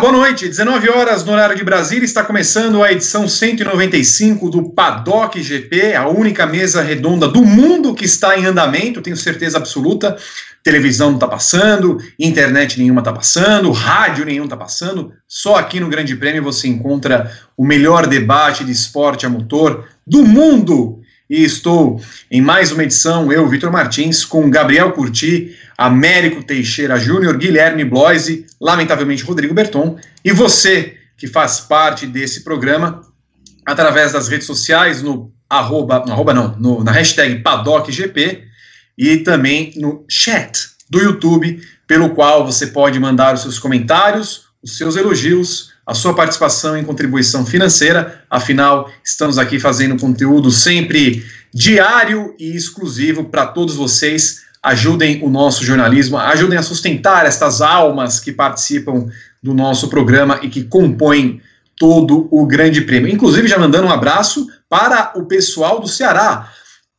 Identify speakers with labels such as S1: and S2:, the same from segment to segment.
S1: Boa noite. 19 horas no horário de Brasília, está começando a edição 195 do Paddock GP, a única mesa redonda do mundo que está em andamento, tenho certeza absoluta. Televisão não está passando, internet nenhuma está passando, rádio nenhum está passando. Só aqui no Grande Prêmio você encontra o melhor debate de esporte a motor do mundo. E estou em mais uma edição, eu, Vitor Martins, com Gabriel Curti, Américo Teixeira Júnior, Guilherme Bloise, lamentavelmente Rodrigo Berton, e você que faz parte desse programa através das redes sociais, no arroba, no arroba não, no, na hashtag PaddockGP e também no chat do YouTube, pelo qual você pode mandar os seus comentários, os seus elogios, a sua participação em contribuição financeira. Afinal, estamos aqui fazendo conteúdo sempre diário e exclusivo para todos vocês ajudem o nosso jornalismo, ajudem a sustentar estas almas que participam do nosso programa e que compõem todo o Grande Prêmio. Inclusive, já mandando um abraço para o pessoal do Ceará.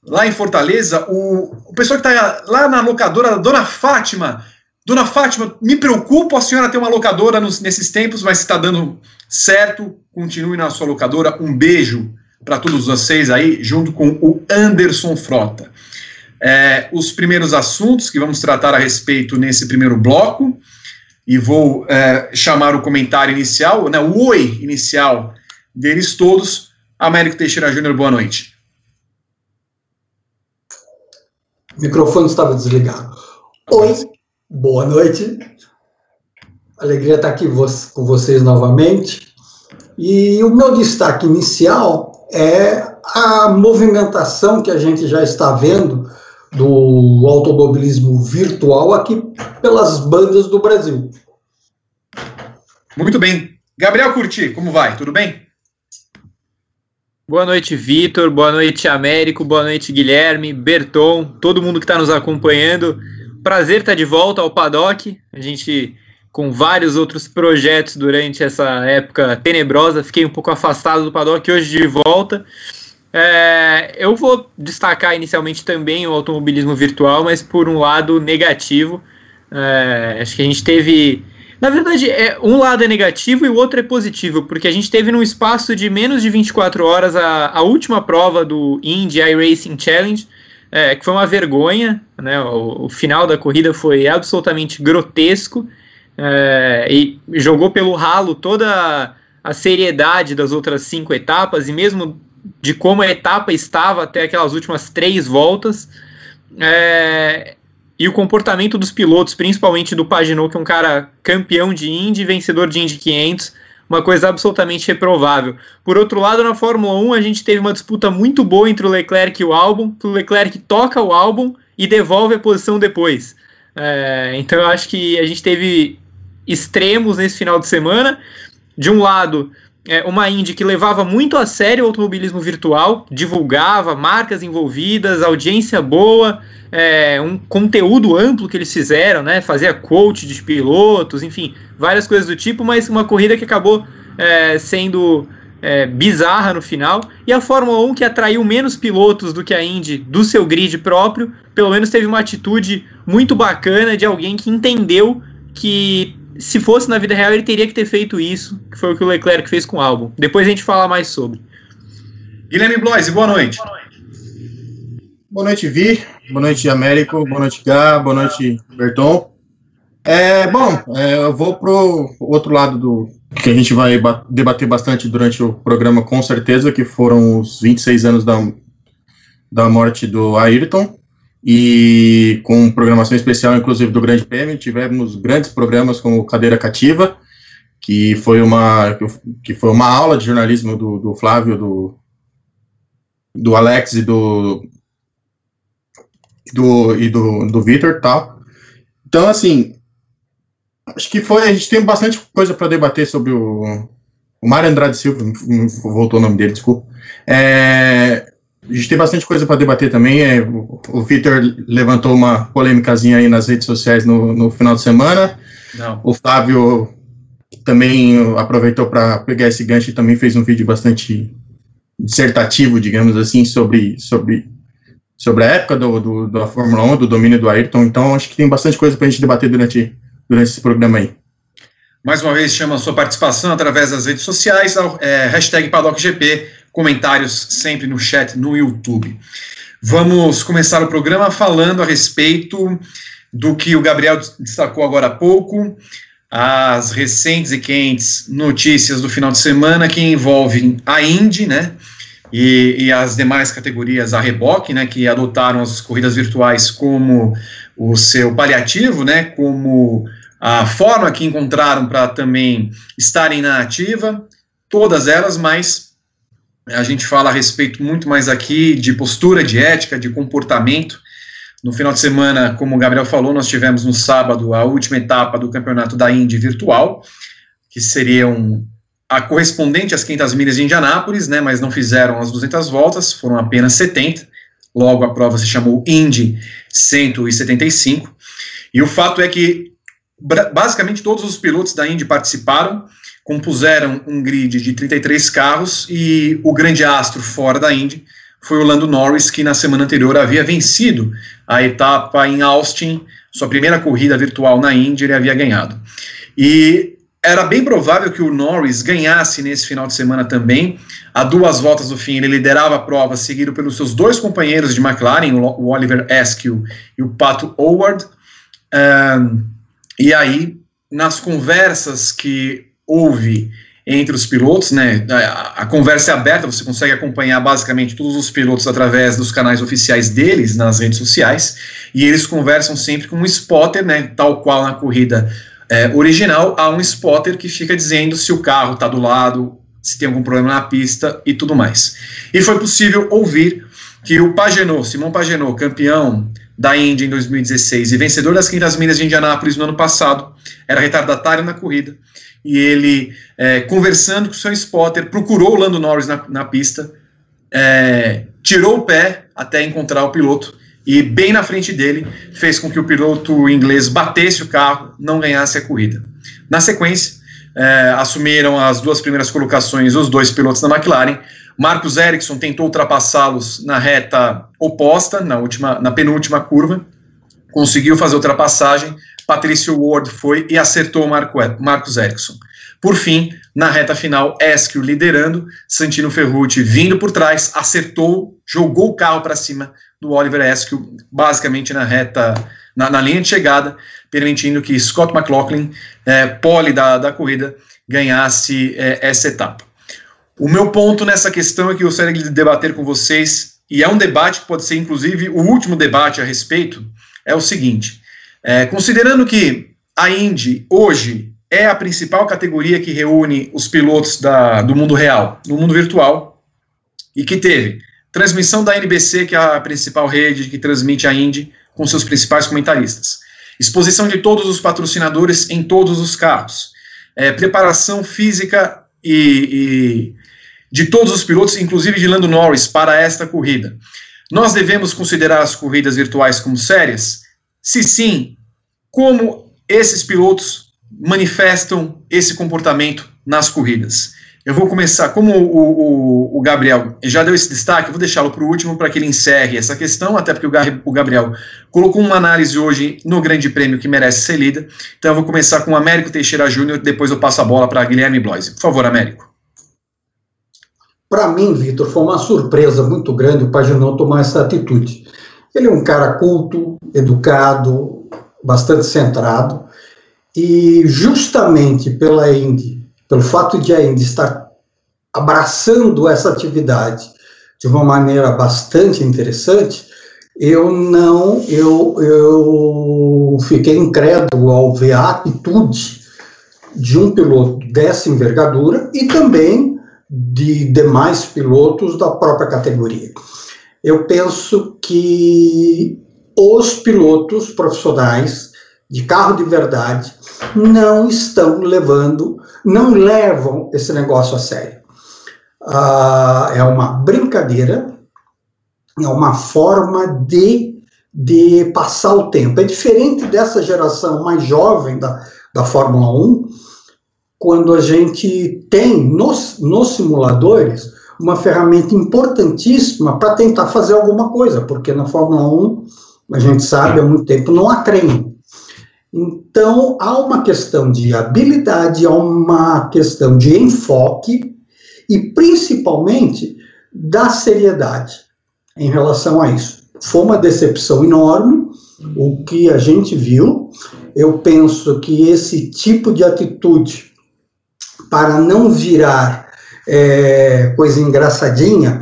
S1: Lá em Fortaleza, o, o pessoal que está lá na locadora, Dona Fátima. Dona Fátima, me preocupo a senhora ter uma locadora nos, nesses tempos, mas está dando certo. Continue na sua locadora. Um beijo para todos vocês aí, junto com o Anderson Frota é, os primeiros assuntos que vamos tratar a respeito nesse primeiro bloco, e vou é, chamar o comentário inicial, né, o oi inicial deles todos. Américo Teixeira Júnior, boa noite.
S2: O microfone estava desligado. Oi, boa noite. Alegria estar aqui com vocês novamente. E o meu destaque inicial é a movimentação que a gente já está vendo do automobilismo virtual aqui pelas bandas do Brasil.
S1: Muito bem. Gabriel Curti, como vai? Tudo bem?
S3: Boa noite, Vitor. Boa noite, Américo. Boa noite, Guilherme, Berton, todo mundo que está nos acompanhando. Prazer estar de volta ao Paddock. A gente, com vários outros projetos durante essa época tenebrosa, fiquei um pouco afastado do Paddock. Hoje de volta. É, eu vou destacar inicialmente também o automobilismo virtual, mas por um lado negativo. É, acho que a gente teve. Na verdade, é, um lado é negativo e o outro é positivo, porque a gente teve num espaço de menos de 24 horas a, a última prova do Indy iRacing Challenge, é, que foi uma vergonha. Né, o, o, final da corrida foi absolutamente grotesco é, e jogou pelo ralo toda a seriedade das outras cinco etapas, e mesmo de como a etapa estava até aquelas últimas três voltas. É, e o comportamento dos pilotos, principalmente do Paginot, que é um cara campeão de Indy, vencedor de Indy 500, uma coisa absolutamente reprovável. Por outro lado, na Fórmula 1, a gente teve uma disputa muito boa entre o Leclerc e o Albon, que o Leclerc toca o Albon e devolve a posição depois. É, então eu acho que a gente teve extremos nesse final de semana. De um lado, é, uma Indy que levava muito a sério o automobilismo virtual, divulgava marcas envolvidas, audiência boa, é, um conteúdo amplo que eles fizeram, né? Fazia coach de pilotos, enfim, várias coisas do tipo, mas uma corrida que acabou é, sendo é, bizarra no final. E a Fórmula 1, que atraiu menos pilotos do que a Indy do seu grid próprio, pelo menos teve uma atitude muito bacana de alguém que entendeu que se fosse na vida real, ele teria que ter feito isso, que foi o que o Leclerc fez com o álbum. Depois a gente fala mais sobre.
S1: Guilherme Bloise, boa noite.
S4: Boa noite, Vi. Boa noite, Américo. Boa noite, Gá. Boa noite, Berton. É, bom, é, eu vou pro outro lado do que a gente vai debater bastante durante o programa, com certeza, que foram os 26 anos da, da morte do Ayrton e com programação especial, inclusive, do Grande Prêmio. Tivemos grandes programas como Cadeira Cativa, que foi uma, que foi uma aula de jornalismo do, do Flávio, do, do Alex e do, do, e do, do Vitor tal. Então, assim, acho que foi, a gente tem bastante coisa para debater sobre o, o Mário Andrade Silva, voltou o nome dele, desculpa. É, a gente tem bastante coisa para debater também. É, o, Vitor levantou uma polêmicazinha aí nas redes sociais no, no final de semana. Não. O Flávio também aproveitou para pegar esse gancho e também fez um vídeo bastante dissertativo, digamos assim, sobre, sobre, sobre a época do, do, da Fórmula 1, do domínio do Ayrton. Então, acho que tem bastante coisa para a gente debater durante, durante esse programa aí.
S1: mais uma vez chama a sua participação através das redes sociais, é, hashtag PaddockGP, comentários sempre no chat no YouTube. Vamos começar o programa falando a respeito do que o Gabriel destacou agora há pouco, as recentes e quentes notícias do final de semana que envolvem a Indy, né, e, e, as demais categorias a reboque, né, que adotaram as corridas virtuais como o seu paliativo, né, como a forma que encontraram para também estarem na ativa, todas elas, mas a gente fala a respeito muito mais aqui de postura, de ética, de comportamento. No final de semana, como o Gabriel falou, nós tivemos no sábado a última etapa do campeonato da Indy virtual, que seriam a correspondente às 500 milhas de Indianápolis, né, mas não fizeram as 200 voltas, foram apenas 70. Logo, a prova se chamou Indy 175. E o fato é que basicamente todos os pilotos da Indy participaram, compuseram um grid de 33 carros e o grande astro fora da Indy foi o Lando Norris, que na semana anterior havia vencido a etapa em Austin, sua primeira corrida virtual na Indy, ele havia ganhado. E era bem provável que o Norris ganhasse nesse final de semana também. A duas voltas do fim, ele liderava a prova, seguido pelos seus dois companheiros de McLaren, o Oliver Askew e o Pato Howard. Um, e aí, nas conversas que houve entre os pilotos, né, a, a, conversa é aberta, você consegue acompanhar basicamente todos os pilotos através dos canais oficiais deles nas redes sociais, e eles conversam sempre com um spotter, né, tal qual na corrida é, original, há um spotter que fica dizendo se o carro está do lado, se tem algum problema na pista e tudo mais. E foi possível ouvir que o Pagenot, Simão Pagenot, campeão da Indy em 2016 e vencedor das 500 milhas de Indianápolis no ano passado, era retardatário na corrida, e ele, é, conversando com o seu spotter, procurou o Lando Norris na, na pista, é, tirou o pé até encontrar o piloto, e bem na frente dele, fez com que o piloto inglês batesse o carro, não ganhasse a corrida. Na sequência, é, assumiram as duas primeiras colocações os dois pilotos da McLaren, Marcos Ericsson tentou ultrapassá-los na reta oposta, na, última, na penúltima curva, conseguiu fazer a ultrapassagem, Patrício Ward foi e acertou Marco, Marcos Ericsson. Por fim, na reta final, Esquio liderando, Santino Ferrucci vindo por trás, acertou, jogou o carro para cima do Oliver Esquio, basicamente na reta, na, na, linha de chegada, permitindo que Scott McLaughlin, é, pole da, da corrida, ganhasse é, essa etapa. O meu ponto nessa questão é que eu gostaria de debater com vocês, e é um debate que pode ser, inclusive, o último debate a respeito, é o seguinte: é, considerando que a Indy hoje é a principal categoria que reúne os pilotos da, do mundo real, no mundo virtual, e que teve transmissão da NBC, que é a principal rede que transmite a Indy, com seus principais comentaristas, exposição de todos os patrocinadores em todos os carros, é, preparação física e, e de todos os pilotos, inclusive de Lando Norris, para esta corrida. Nós devemos considerar as corridas virtuais como sérias? Se sim, como esses pilotos manifestam esse comportamento nas corridas? Eu vou começar, como o, o, o Gabriel já deu esse destaque, vou deixá-lo para o último para que ele encerre essa questão, até porque o, o Gabriel colocou uma análise hoje no Grande Prêmio que merece ser lida. Então eu vou começar com o Américo Teixeira Júnior, depois eu passo a bola para Guilherme Bloise. Por favor, Américo.
S2: Para mim, Vitor, foi uma surpresa muito grande o Paginão tomar essa atitude. Ele é um cara culto, educado, bastante centrado, e justamente pela Indy, pelo fato de a Indy estar abraçando essa atividade de uma maneira bastante interessante, eu não, eu, eu fiquei incrédulo ao ver a atitude de um piloto dessa envergadura e também de demais pilotos da própria categoria. Eu penso que os pilotos profissionais de carro de verdade não estão levando, não levam esse negócio a sério. Ah, é uma brincadeira, é uma forma de, de passar o tempo. É diferente dessa geração mais jovem da, da Fórmula 1, quando a gente tem nos, nos simuladores uma ferramenta importantíssima para tentar fazer alguma coisa, porque na Fórmula 1, a gente sabe há muito tempo, não há treino. Então, há uma questão de habilidade, há uma questão de enfoque e, principalmente, da seriedade em relação a isso. Foi uma decepção enorme o que a gente viu. Eu penso que esse tipo de atitude, para não virar é, coisa engraçadinha,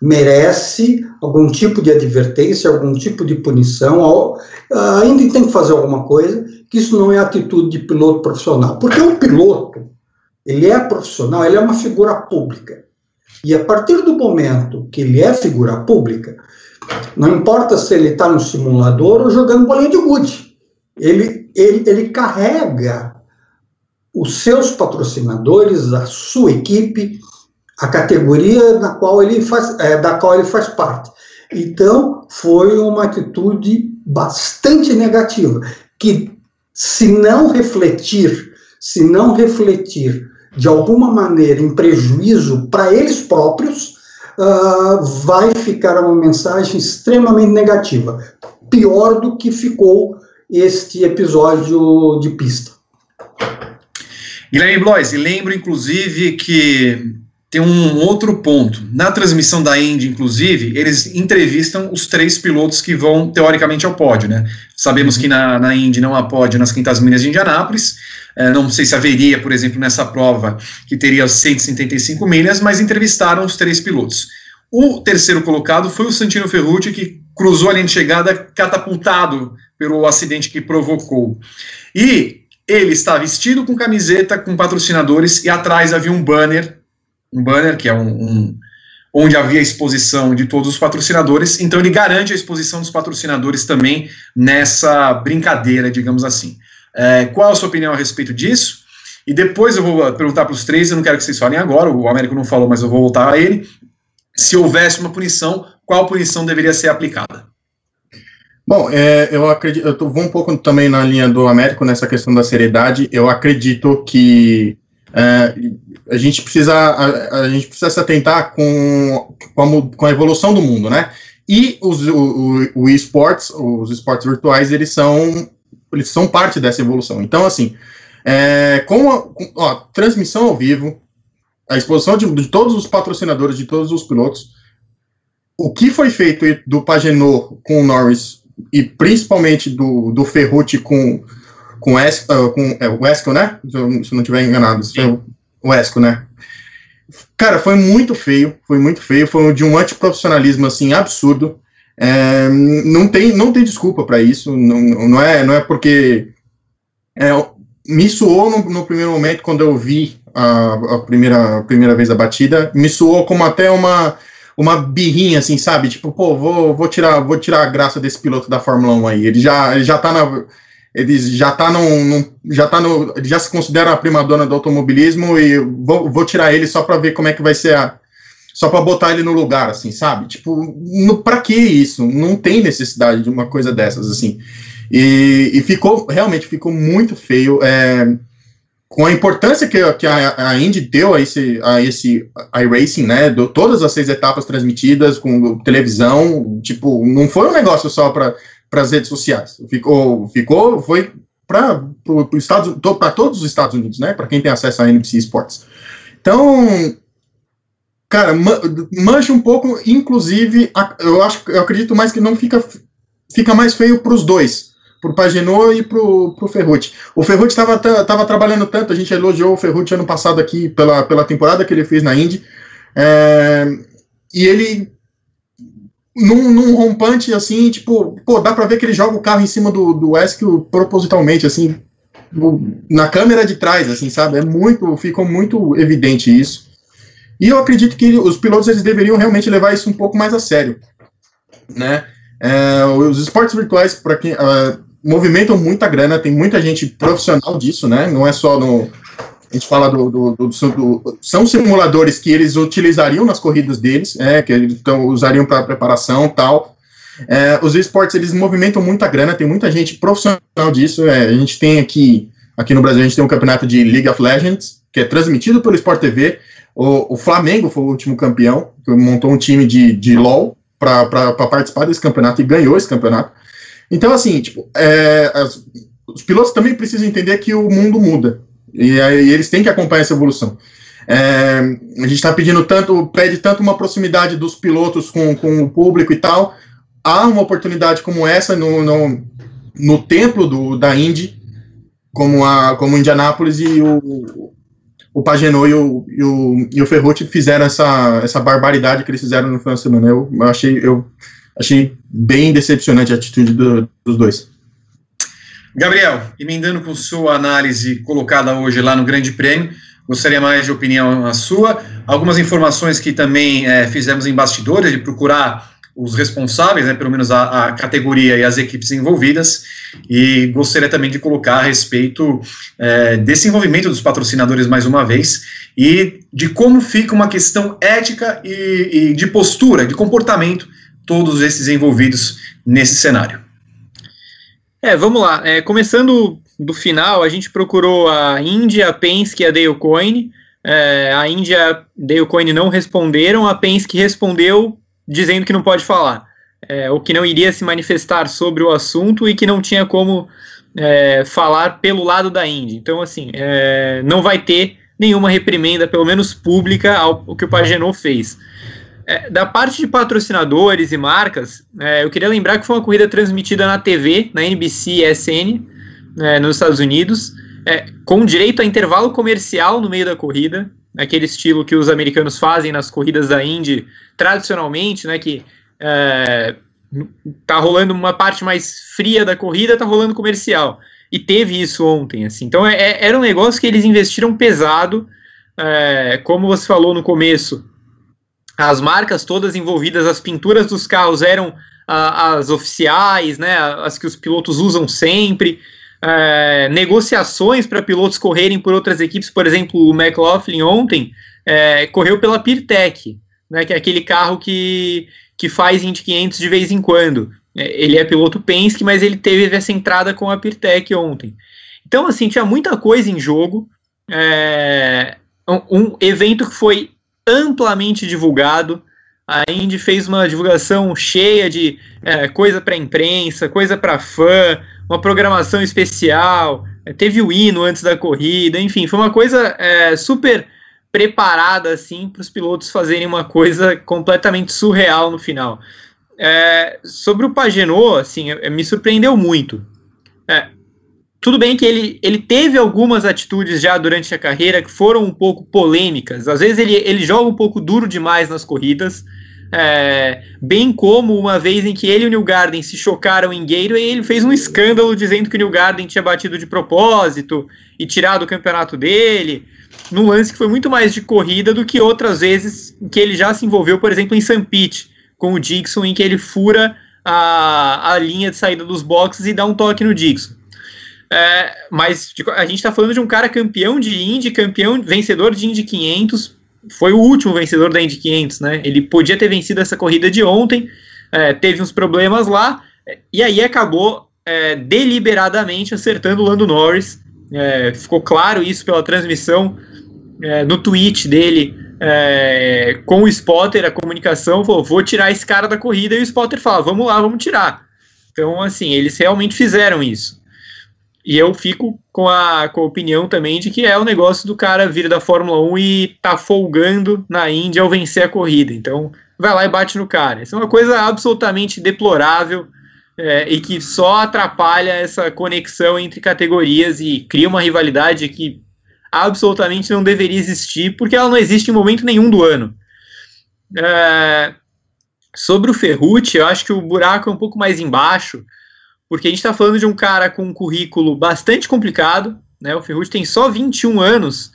S2: merece algum tipo de advertência, algum tipo de punição, ainda tem que fazer alguma coisa, que isso não é atitude de piloto profissional. Porque o piloto, ele é profissional, ele é uma figura pública. E a partir do momento que ele é figura pública, não importa se ele está no simulador ou jogando bolinha de gude, ele, ele, ele carrega os seus patrocinadores, a sua equipe, a categoria na qual ele faz, é, da qual ele faz parte. Então, foi uma atitude bastante negativa, que se não refletir, se não refletir de alguma maneira em prejuízo para eles próprios, uh, vai ficar uma mensagem extremamente negativa, pior do que ficou este episódio de pista.
S1: Guilherme Blois, lembro inclusive que tem um outro ponto. Na transmissão da Indy, inclusive, eles entrevistam os três pilotos que vão, teoricamente, ao pódio, né? Sabemos que na, na Indy não há pódio nas Quintas Milhas de Indianápolis, é, não sei se haveria, por exemplo, nessa prova, que teria 175 milhas, mas entrevistaram os três pilotos. O terceiro colocado foi o Santino Ferrucci, que cruzou a linha de chegada catapultado pelo acidente que provocou. E ele está vestido com camiseta, com patrocinadores, e atrás havia um banner um banner, que é um, um, onde havia exposição de todos os patrocinadores, então ele garante a exposição dos patrocinadores também nessa brincadeira, digamos assim. É, qual a sua opinião a respeito disso? E depois eu vou perguntar para os três, eu não quero que vocês falem agora, o Américo não falou, mas eu vou voltar a ele. Se houvesse uma punição, qual punição deveria ser aplicada?
S4: Bom, é, eu acredito, eu vou um pouco também na linha do Américo nessa questão da seriedade. Eu acredito que é, a gente precisa a, a, gente precisa se atentar com, com a, com, a, evolução do mundo, né? E os, o, o, o esportes, os esportes virtuais, eles são eles são parte dessa evolução. Então, assim, é, com, a, com ó, transmissão ao vivo, a exposição de, de, todos os patrocinadores, de todos os pilotos, o que foi feito do Pagenot com o Norris e principalmente do, do Ferrucci com com, es, uh, com é, o Esco, né? Se eu, se eu não estiver enganado, é o Esco, né? Cara, foi muito feio, foi muito feio, foi de um antiprofissionalismo assim absurdo. É, não tem não tem desculpa para isso, não, não é não é porque é, me suou no, no, primeiro momento quando eu vi a, a, primeira a primeira vez a batida, me suou como até uma uma birrinha assim, sabe? Tipo, pô, vou, vou tirar vou tirar a graça desse piloto da Fórmula 1 aí. Ele já ele já tá na ele já está num, já tá no, já se considera a prima dona do automobilismo e vou, vou tirar ele só para ver como é que vai ser a, só para botar ele no lugar, assim, sabe? Tipo, para que isso? Não tem necessidade de uma coisa dessas, assim. E, e ficou, realmente, ficou muito feio. É, com a importância que, que a, a Indy deu a esse, a esse iRacing, né? Do, todas as seis etapas transmitidas com televisão, tipo, não foi um negócio só para para as redes sociais. Ficou, ficou, foi para para todos os Estados Unidos, né? Para quem tem acesso à NBC Sports. Então, cara, mancha um pouco, inclusive, eu acho, eu acredito mais que não fica, fica mais feio para os dois, para o Pagenot e para o Ferrucci. O Ferrucci estava tava trabalhando tanto, a gente elogiou o Ferrucci ano passado aqui pela, pela temporada que ele fez na Indy, é, e ele num, num, rompante assim, tipo, pô, dá pra ver que ele joga o carro em cima do, do Esquio propositalmente, assim, na câmera de trás, assim, sabe? É muito, ficou muito evidente isso. E eu acredito que os pilotos eles deveriam realmente levar isso um pouco mais a sério, né? É, os esportes virtuais, para quem uh, movimentam muita grana, tem muita gente profissional disso, né? Não é só no, gente fala do, do, do, do, são simuladores que eles utilizariam nas corridas deles, é, que eles então, usariam para preparação tal. É, os esportes eles movimentam muita grana, tem muita gente profissional disso. É, a gente tem aqui, aqui no Brasil, a gente tem um campeonato de League of Legends, que é transmitido pelo Sport TV. O, o Flamengo foi o último campeão, que montou um time de, de LOL para participar desse campeonato e ganhou esse campeonato. Então, assim, tipo, é, as, os pilotos também precisam entender que o mundo muda. E aí eles têm que acompanhar essa evolução. É, a gente está pedindo tanto, pede tanto uma proximidade dos pilotos com, com o público e tal. Há uma oportunidade como essa no, no, no templo do, da Indy, como a como Indianápolis e o, o e o, e o, e o Ferrucci fizeram essa, essa barbaridade que eles fizeram no final de semana. Eu, eu achei, eu achei bem decepcionante a atitude do, dos dois.
S1: Gabriel, emendando com sua análise colocada hoje lá no Grande Prêmio, gostaria mais de opinião a sua. Algumas informações que também é, fizemos em bastidores, de procurar os responsáveis, né, pelo menos a, a, categoria e as equipes envolvidas, e gostaria também de colocar a respeito é, desse envolvimento dos patrocinadores mais uma vez, e de como fica uma questão ética e, e de postura, de comportamento, todos esses envolvidos nesse cenário.
S3: É, vamos lá. É, começando do final, a gente procurou a Índia, a Penske e a Dale Coyne. É, a Índia e a Dale Coyne não responderam, a Penske respondeu dizendo que não pode falar, é, ou que não iria se manifestar sobre o assunto e que não tinha como é, falar pelo lado da Indy. Então, assim, é, não vai ter nenhuma reprimenda, pelo menos pública, ao, ao que o Pagenot fez. É, da parte de patrocinadores e marcas, é, eu queria lembrar que foi uma corrida transmitida na TV, na NBC SN, é, nos Estados Unidos, é, com direito a intervalo comercial no meio da corrida, aquele estilo que os americanos fazem nas corridas da Indy tradicionalmente, né, que é, tá rolando uma parte mais fria da corrida, tá rolando comercial. E teve isso ontem, assim. Então é, era um negócio que eles investiram pesado, como você falou no começo, as marcas todas envolvidas, as pinturas dos carros eram as oficiais, né, as que os pilotos usam sempre. É, negociações para pilotos correrem por outras equipes, por exemplo, o McLaughlin ontem é, correu pela Pirtec, né, que é aquele carro que, que faz Indy 500 de vez em quando. É, ele é piloto Penske, mas ele teve essa entrada com a Pirtec ontem. Então, assim, tinha muita coisa em jogo. É, um, um evento que foi amplamente divulgado. A Indy fez uma divulgação cheia de é, coisa para imprensa, coisa para fã, uma programação especial. É, teve o hino antes da corrida, enfim, foi uma coisa é, super preparada assim para os pilotos fazerem uma coisa completamente surreal no final. É, sobre o Pagenot, assim, me surpreendeu muito. Tudo bem que ele, ele teve algumas atitudes já durante a carreira que foram um pouco polêmicas. Às vezes ele, ele joga um pouco duro demais nas corridas. É, bem como uma vez em que ele e o New Garden se chocaram em Gateway, ele fez um escândalo dizendo que o New Garden tinha batido de propósito e tirado o campeonato dele, num lance que foi muito mais de corrida do que outras vezes que ele já se envolveu, por exemplo, em St. Com o Dixon, em que ele fura a, a linha de saída dos boxes e dá um toque no Dixon. É, mas a gente está falando de um cara campeão de Indy, campeão, vencedor de Indy 500, foi o último vencedor da Indy 500, né? Ele podia ter vencido essa corrida de ontem, é, teve uns problemas lá, e aí acabou é, deliberadamente acertando o Lando Norris. É, ficou claro isso pela transmissão é, no tweet dele é, com o spotter, a comunicação falou: vou tirar esse cara da corrida, e o spotter fala: vamos lá, vamos tirar. Então, assim, eles realmente fizeram isso. E eu fico com a, com a opinião também de que é o negócio do cara vir da Fórmula 1 e tá folgando na Índia ao vencer a corrida. Então, vai lá e bate no cara. Isso é uma coisa absolutamente deplorável é, e que só atrapalha essa conexão entre categorias e cria uma rivalidade que absolutamente não deveria existir, porque ela não existe em momento nenhum do ano. É, sobre o Ferrucci, eu acho que o buraco é um pouco mais embaixo, porque a gente está falando de um cara com um currículo bastante complicado, né? O Ferrucci tem só 21 anos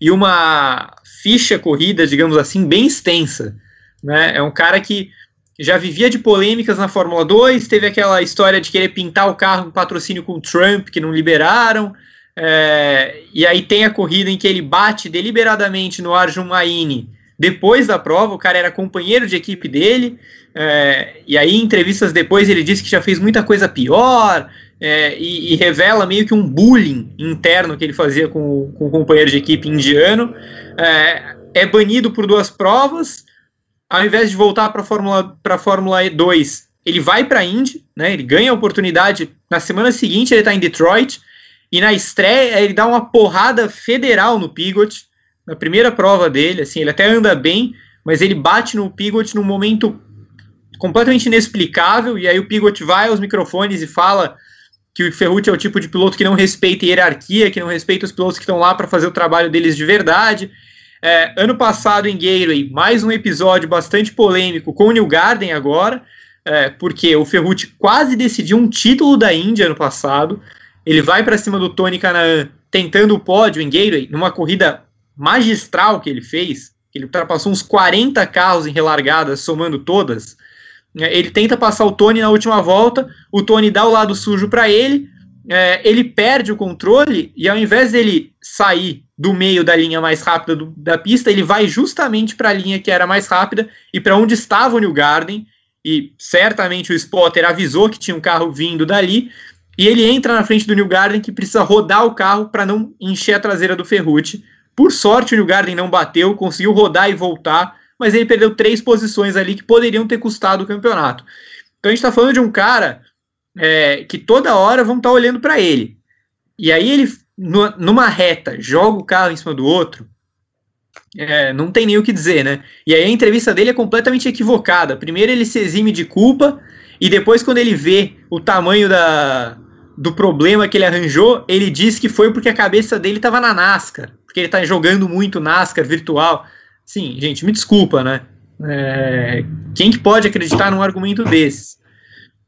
S3: e uma ficha corrida, digamos assim, bem extensa, né? É um cara que já vivia de polêmicas na Fórmula 2, teve aquela história de querer pintar o carro em patrocínio com o Trump, que não liberaram, é, e aí tem a corrida em que ele bate deliberadamente no Arjun Maini depois da prova, o cara era companheiro de equipe dele, é, e aí, em entrevistas depois, ele disse que já fez muita coisa pior é, e, e, revela meio que um bullying interno que ele fazia com, com o companheiro de equipe indiano. É, é banido por duas provas. Ao invés de voltar para a Fórmula, Fórmula 2, ele vai para a Indy, né? Ele ganha a oportunidade. Na semana seguinte ele está em Detroit e na estreia ele dá uma porrada federal no Pigot na primeira prova dele. Assim, ele até anda bem, mas ele bate no Pigot num momento completamente inexplicável. E aí o Pigot vai aos microfones e fala que o Ferrucci é o tipo de piloto que não respeita hierarquia, que não respeita os pilotos que estão lá para fazer o trabalho deles de verdade. É, ano passado em Gateway, mais um episódio bastante polêmico com o New Garden agora é, porque o Ferrucci quase decidiu um título da Índia ano passado. Ele vai para cima do Tony Canaan tentando o pódio em Gateway, numa corrida magistral que ele fez. Ele ultrapassou uns 40 carros em relargadas, somando todas. É, ele tenta passar o Tony na última volta, o Tony dá o lado sujo para ele, é, ele perde o controle e ao invés dele sair do meio da linha mais rápida do, da pista, ele vai justamente para a linha que era mais rápida e para onde estava o New Garden e certamente o spotter avisou que tinha um carro vindo dali, e ele entra na frente do New Garden que precisa rodar o carro para não encher a traseira do Ferrucci. Por sorte o New Garden não bateu, conseguiu rodar e voltar, mas ele perdeu três posições ali que poderiam ter custado o campeonato. Então a gente está falando de um cara é, que toda hora vão estar tá olhando para ele. E aí ele, numa reta, joga o carro em cima do outro, é, não tem nem o que dizer, né? E aí a entrevista dele é completamente equivocada. Primeiro ele se exime de culpa, e depois, quando ele vê o tamanho da, do problema que ele arranjou, ele diz que foi porque a cabeça dele estava na NASCAR, porque ele está jogando muito NASCAR virtual. Sim, gente, me desculpa, né? É, quem que pode acreditar num argumento desses?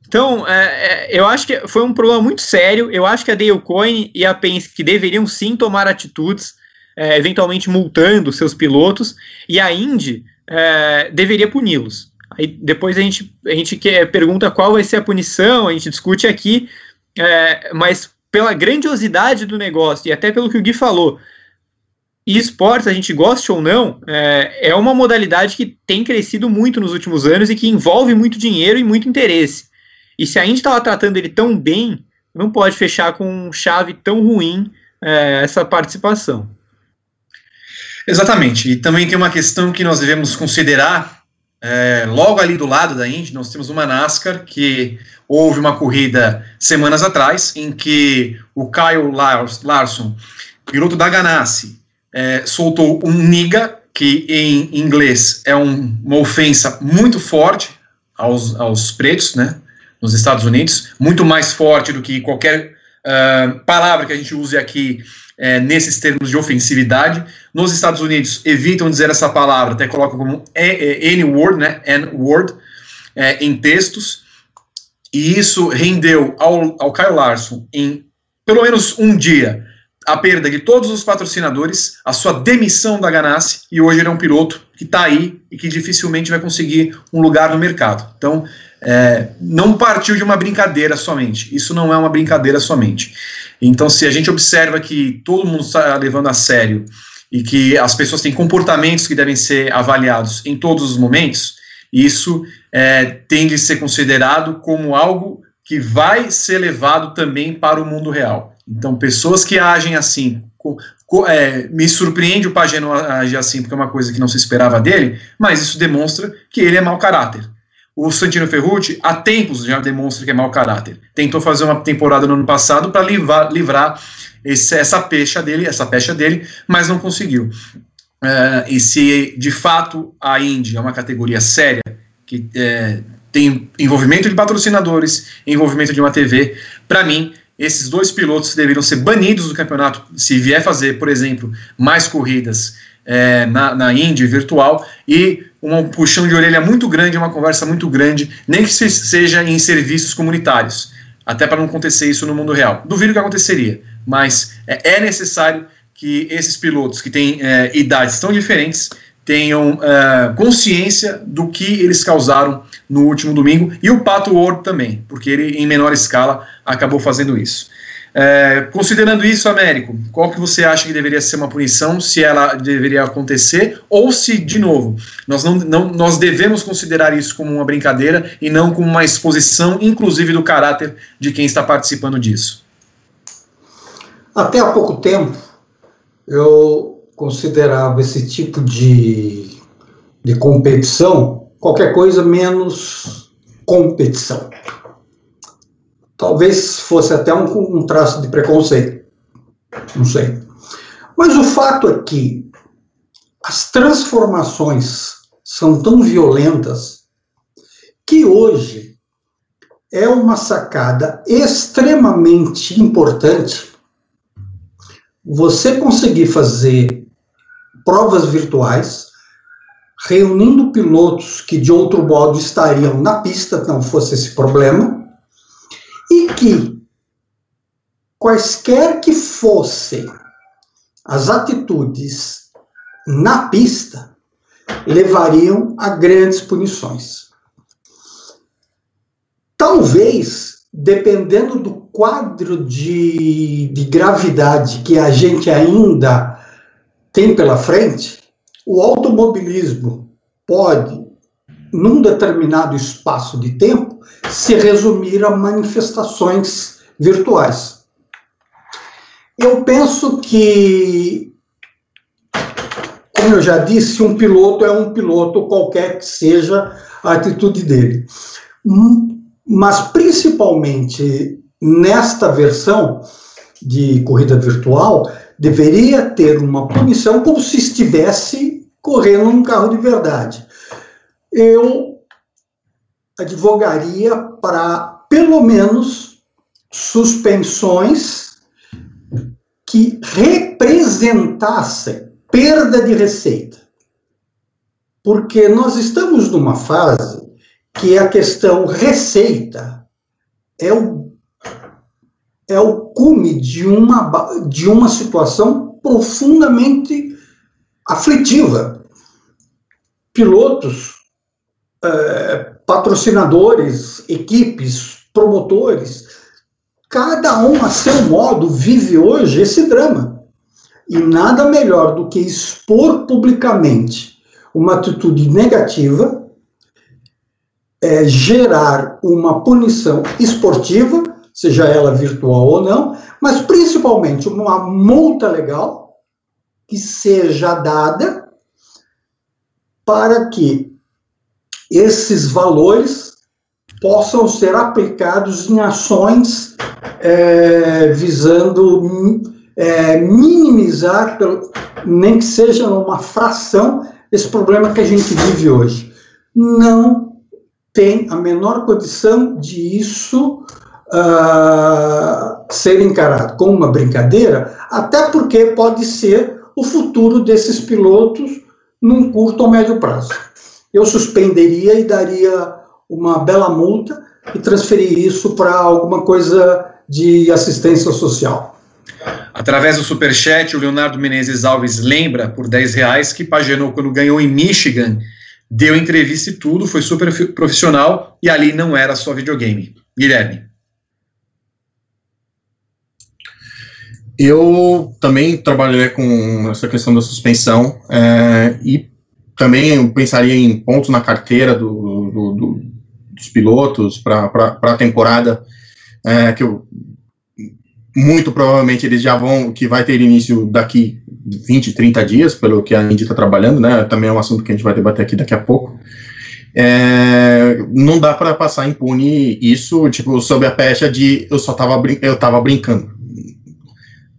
S3: Então, é, é, eu acho que foi um problema muito sério. Eu acho que a Dale Coyne e a Penske deveriam sim tomar atitudes é, eventualmente multando seus pilotos, e a Indy é, deveria puni-los. Aí depois a gente, a gente quer, pergunta qual vai ser a punição, a gente discute aqui, é, mas pela grandiosidade do negócio e até pelo que o Gui falou, e esportes, a gente goste ou não, é, é uma modalidade que tem crescido muito nos últimos anos e que envolve muito dinheiro e muito interesse. E se a Indy estava tratando ele tão bem, não pode fechar com chave tão ruim é, essa participação.
S1: Exatamente. E também tem uma questão que nós devemos considerar. É, logo ali do lado da Indy, nós temos uma NASCAR que houve uma corrida semanas atrás em que o Kyle Larson, piloto da Ganassi, é, soltou um niga, que em inglês é um, uma ofensa muito forte aos, aos pretos, né, nos Estados Unidos, muito mais forte do que qualquer uh, palavra que a gente use aqui é, nesses termos de ofensividade. Nos Estados Unidos, evitam dizer essa palavra, até colocam como N-word, né, N-word, é, em textos. E isso rendeu ao, ao Kyle Larson, em pelo menos um dia, a perda de todos os patrocinadores, a sua demissão da Ganassi, e hoje ele é um piloto que está aí e que dificilmente vai conseguir um lugar no mercado. Então, é, não partiu de uma brincadeira somente. Isso não é uma brincadeira somente. Então, se a gente observa que todo mundo está levando a sério e que as pessoas têm comportamentos que devem ser avaliados em todos os momentos, isso é, tem de ser considerado como algo que vai ser levado também para o mundo real. Então, pessoas que agem assim, é, me surpreende o Pagano agir assim, porque é uma coisa que não se esperava dele, mas isso demonstra que ele é mau caráter. O Santino Ferrucci, há tempos, já demonstra que é mau caráter. Tentou fazer uma temporada no ano passado para livrar, livrar esse, essa pecha dele, essa pecha dele, mas não conseguiu. Uh, e se de fato a Indy é uma categoria séria, que é, tem envolvimento de patrocinadores, envolvimento de uma TV, para mim, esses dois pilotos deveriam ser banidos do campeonato se vier fazer, por exemplo, mais corridas é, na, na Indy virtual e um puxão de orelha muito grande, uma conversa muito grande, nem que seja em serviços comunitários, até para não acontecer isso no mundo real. Duvido que aconteceria, mas é, é necessário que esses pilotos que têm é, idades tão diferentes tenham é, consciência do que eles causaram no último domingo e o Pato Ward também, porque ele em menor escala acabou fazendo isso. É, considerando isso, Américo, qual que você acha que deveria ser uma punição, se ela deveria acontecer, ou se, de novo, nós, não, não, nós devemos considerar isso como uma brincadeira e não como uma exposição, inclusive, do caráter de quem está participando disso?
S2: Até há pouco tempo, eu considerava esse tipo de, de competição qualquer coisa menos competição. Talvez fosse até um, um traço de preconceito, não sei. Mas o fato é que as transformações são tão violentas que hoje é uma sacada extremamente importante você conseguir fazer provas virtuais reunindo pilotos que de outro modo estariam na pista, não fosse esse problema, e que quaisquer que fossem as atitudes na pista levariam a grandes punições. Talvez, dependendo do quadro de, de gravidade que a gente ainda tem pela frente, o automobilismo pode, num determinado espaço de tempo, se resumir a manifestações virtuais. Eu penso que, como eu já disse, um piloto é um piloto, qualquer que seja a atitude dele. Mas, principalmente nesta versão de corrida virtual, deveria ter uma punição como se estivesse correndo num carro de verdade. Eu advogaria para, pelo menos, suspensões que representassem perda de receita. Porque nós estamos numa fase que a questão receita é o, é o cume de uma, de uma situação profundamente aflitiva. Pilotos, é, patrocinadores, equipes, promotores, cada um a seu modo vive hoje esse drama. E nada melhor do que expor publicamente uma atitude negativa, é, gerar uma punição esportiva, seja ela virtual ou não, mas principalmente uma multa legal que seja dada para que esses valores possam ser aplicados em ações é, visando é, minimizar, nem que seja uma fração, esse problema que a gente vive hoje. Não tem a menor condição de isso uh, ser encarado como uma brincadeira, até porque pode ser o futuro desses pilotos num curto ou médio prazo. Eu suspenderia e daria uma bela multa e transferir isso para alguma coisa de assistência social.
S1: Através do Superchat, o Leonardo Menezes Alves lembra, por 10 reais, que Pagenou, quando ganhou em Michigan, deu entrevista e tudo, foi super profissional, e ali não era só videogame. Guilherme.
S4: Eu também trabalhei com essa questão da suspensão é, e também pensaria em pontos na carteira do, do, do, dos pilotos para a temporada, é, que eu, muito provavelmente eles já vão, que vai ter início daqui 20, 30 dias, pelo que a Indy está trabalhando, né? Também é um assunto que a gente vai debater aqui daqui a pouco. É, não dá para passar impune isso, tipo, sob a pecha de eu só estava eu tava brincando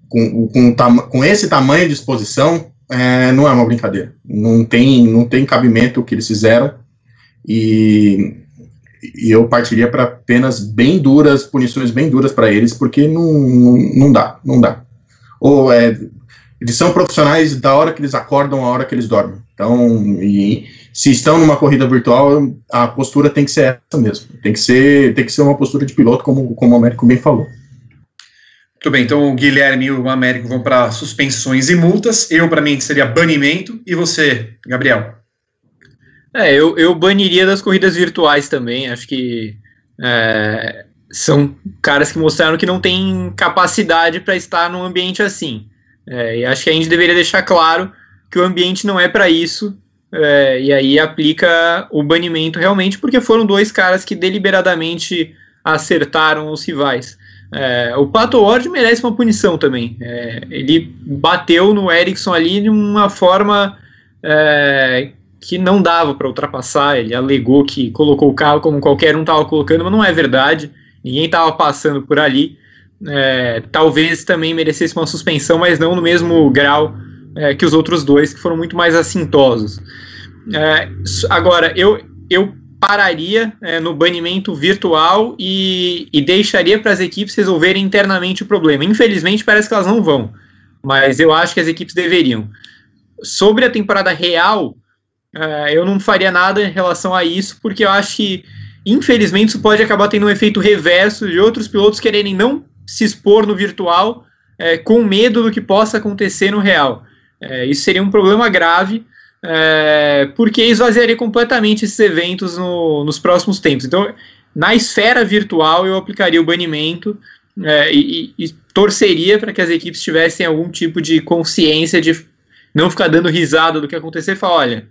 S4: com, com, com esse tamanho de exposição, é, não é uma brincadeira. Não tem, não tem cabimento o que eles fizeram. E, e eu partiria para penas bem duras, punições bem duras para eles, porque não, não, não, dá, não dá. Ou é, eles são profissionais da hora que eles acordam, a hora que eles dormem. Então, e se estão numa corrida virtual, a postura tem que ser essa mesmo. Tem que ser, tem que ser uma postura de piloto, como, como o Américo bem falou.
S1: Muito bem, então o Guilherme e o Américo vão para suspensões e multas. Eu, para mim, seria banimento. E você, Gabriel?
S3: É, eu, eu baniria das corridas virtuais também. Acho que é, são caras que mostraram que não têm capacidade para estar num ambiente assim. É, e acho que a gente deveria deixar claro que o ambiente não é para isso. É, e aí aplica o banimento realmente, porque foram dois caras que deliberadamente acertaram os rivais. É, o Pato Ward merece uma punição também. É, ele bateu no Erickson ali de uma forma é, que não dava para ultrapassar. Ele alegou que colocou o carro como qualquer um estava colocando, mas não é verdade. Ninguém estava passando por ali. É, talvez também merecesse uma suspensão, mas não no mesmo grau é, que os outros dois, que foram muito mais assintosos. É, agora, eu, eu pararia é, no banimento virtual e, e deixaria para as equipes resolverem internamente o problema. Infelizmente, parece que elas não vão, mas eu acho que as equipes deveriam. Sobre a temporada real, uh, eu não faria nada em relação a isso, porque eu acho que, infelizmente, isso pode acabar tendo um efeito reverso de outros pilotos quererem não se expor no virtual uh, com medo do que possa acontecer no real. Uh, isso seria um problema grave, porque esvaziaria completamente esses eventos no, nos próximos tempos. Então, na esfera virtual, eu aplicaria o banimento. E, e, e torceria para que as equipes tivessem algum tipo de consciência de não ficar dando risada do que acontecer e falar, olha,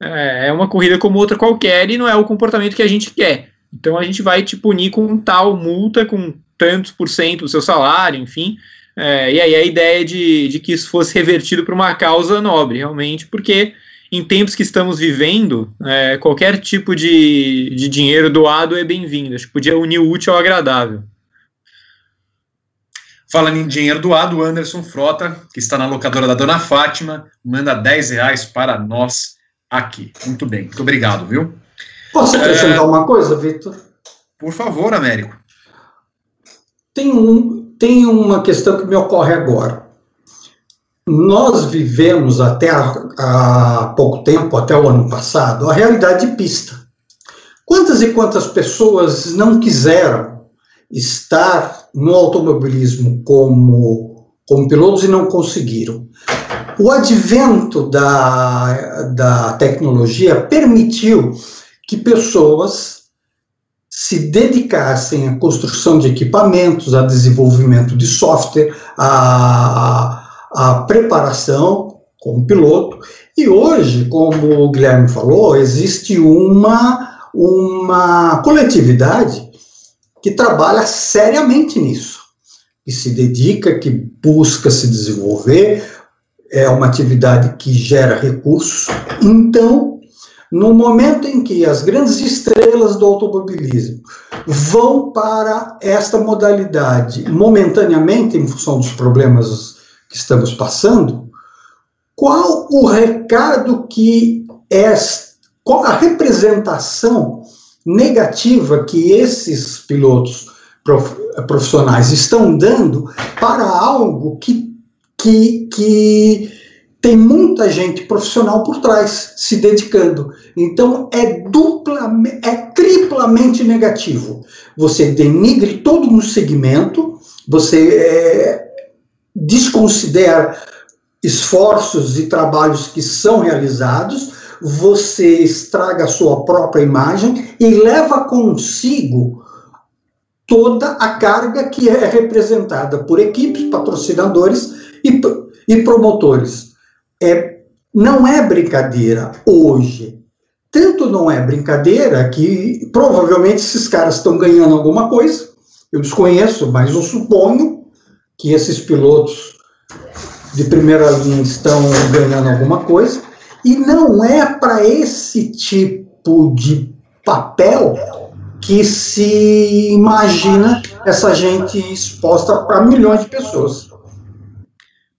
S3: é, é uma corrida como outra qualquer e não é o comportamento que a gente quer. Então a gente vai te punir com tal multa, com tantos por cento do seu salário, enfim. É, e aí a ideia de, de que isso fosse revertido para uma causa nobre, realmente, porque em tempos que estamos vivendo, é, qualquer tipo de, de dinheiro doado é bem-vindo. Acho que podia unir o útil ao agradável.
S1: Falando em dinheiro doado, o Anderson Frota, que está na locadora da Dona Fátima, manda 10 reais para nós aqui. Muito bem, muito obrigado, viu?
S2: Posso acrescentar é... uma coisa, Vitor?
S1: Por favor, Américo.
S2: Tem, um, tem uma questão que me ocorre agora. Nós vivemos até há, pouco tempo, até o ano passado, a realidade de pista. Quantas e quantas pessoas não quiseram estar no automobilismo como, como pilotos e não conseguiram? O advento da, da tecnologia permitiu que pessoas se dedicassem à construção de equipamentos, a desenvolvimento de software, a, a preparação como piloto. E hoje, como o Guilherme falou, existe uma, uma coletividade que trabalha seriamente nisso, que se dedica, que busca se desenvolver, é uma atividade que gera recursos. Então, no momento em que as grandes estrelas do automobilismo vão para esta modalidade momentaneamente, em função dos problemas que estamos passando, qual o recado que é, qual a representação negativa que esses pilotos profissionais estão dando para algo que que, que tem muita gente profissional por trás se dedicando. Então é duplamente, é triplamente negativo. Você denigre todo um segmento, você é, desconsidera esforços e trabalhos que são realizados, você estraga a sua própria imagem e leva consigo toda a carga que é representada por equipes, patrocinadores e, e promotores. É, não é brincadeira hoje. Tanto não é brincadeira que provavelmente esses caras estão ganhando alguma coisa. Eu desconheço, mas eu suponho que esses pilotos de primeira linha estão ganhando alguma coisa. E não é para esse tipo de papel que se imagina essa gente exposta para milhões de pessoas.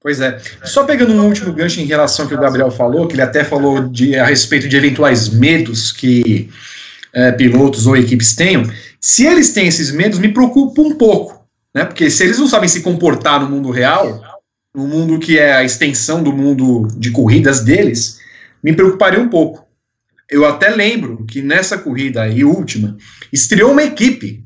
S1: Pois é. Só pegando um último gancho em relação ao que o Gabriel falou, que ele até falou de, a respeito de eventuais medos que é, pilotos ou equipes tenham. Se eles têm esses medos, me preocupa um pouco. Né? Porque se eles não sabem se comportar no mundo real, no mundo que é a extensão do mundo de corridas deles, me preocuparia um pouco. Eu até lembro que nessa corrida aí, última, estreou uma equipe.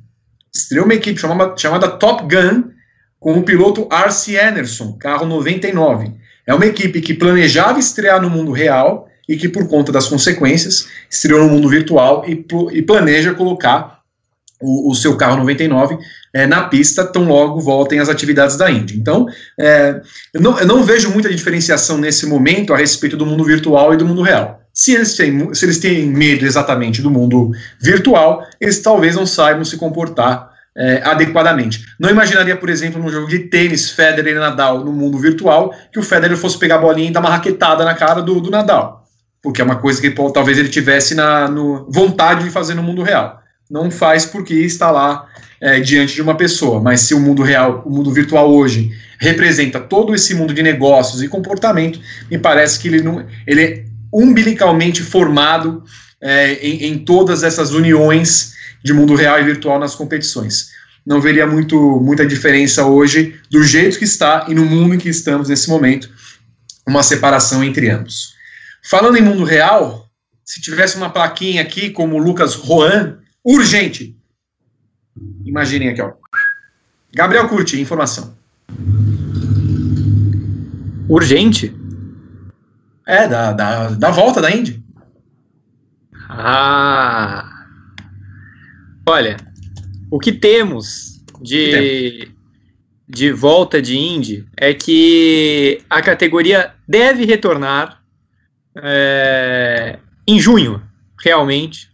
S1: Estreou uma equipe chamada, chamada Top Gun, com o piloto Arce Anderson, carro 99. É uma equipe que planejava estrear no mundo real e que, por conta das consequências, estreou no mundo virtual e, e planeja colocar o, o, seu carro 99 é, na pista tão logo voltem as atividades da Indy. Então, é, eu, não, eu não vejo muita diferenciação nesse momento a respeito do mundo virtual e do mundo real. Se eles, têm, se eles têm medo exatamente do mundo virtual, eles talvez não saibam se comportar é, adequadamente. Não imaginaria, por exemplo, num jogo de tênis, Federer e Nadal no mundo virtual, que o Federer fosse pegar a bolinha e dar uma raquetada na cara do, do Nadal. porque é uma coisa que pô, talvez ele tivesse na no, vontade de fazer no mundo real. Não faz porque está lá é, diante de uma pessoa, mas se o mundo real, o mundo virtual hoje, representa todo esse mundo de negócios e comportamento, me parece que ele, não, ele é umbilicalmente formado é, em, em todas essas uniões de mundo real e virtual nas competições. Não veria muito, muita diferença hoje do jeito que está e no mundo em que estamos nesse momento, uma separação entre ambos. Falando em mundo real, se tivesse uma plaquinha aqui, como o Lucas Roan, urgente. Imaginem aqui, ó. Gabriel Curti, informação.
S3: Urgente?
S1: É, da, da, da volta da Indy.
S3: Ah! Olha, o que temos de, de volta de Indy é que a categoria deve retornar é, em junho, realmente,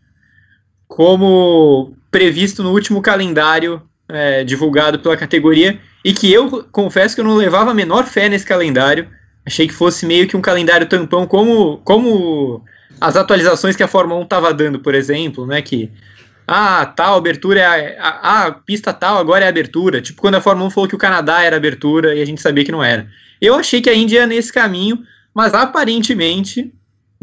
S3: como previsto no último calendário é, divulgado pela categoria, e que eu confesso que eu não levava a menor fé nesse calendário. Achei que fosse meio que um calendário tampão, como, como as atualizações que a Fórmula 1 estava dando, por exemplo, né? Que ah, tal abertura é a, a, a, pista tal agora é abertura. Tipo quando a Fórmula 1 falou que o Canadá era abertura e a gente sabia que não era. Eu achei que a Índia ia nesse caminho, mas aparentemente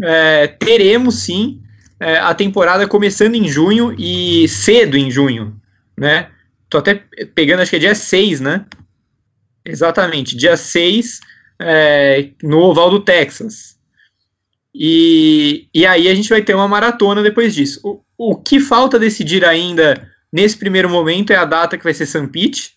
S3: é, teremos sim é, a temporada começando em junho e cedo em junho, né? Tô até pegando, acho que é dia 6, né? Exatamente, dia 6 é, no Oval do Texas. E, e aí a gente vai ter uma maratona depois disso. O que falta decidir ainda nesse primeiro momento é a data que vai ser San Pete,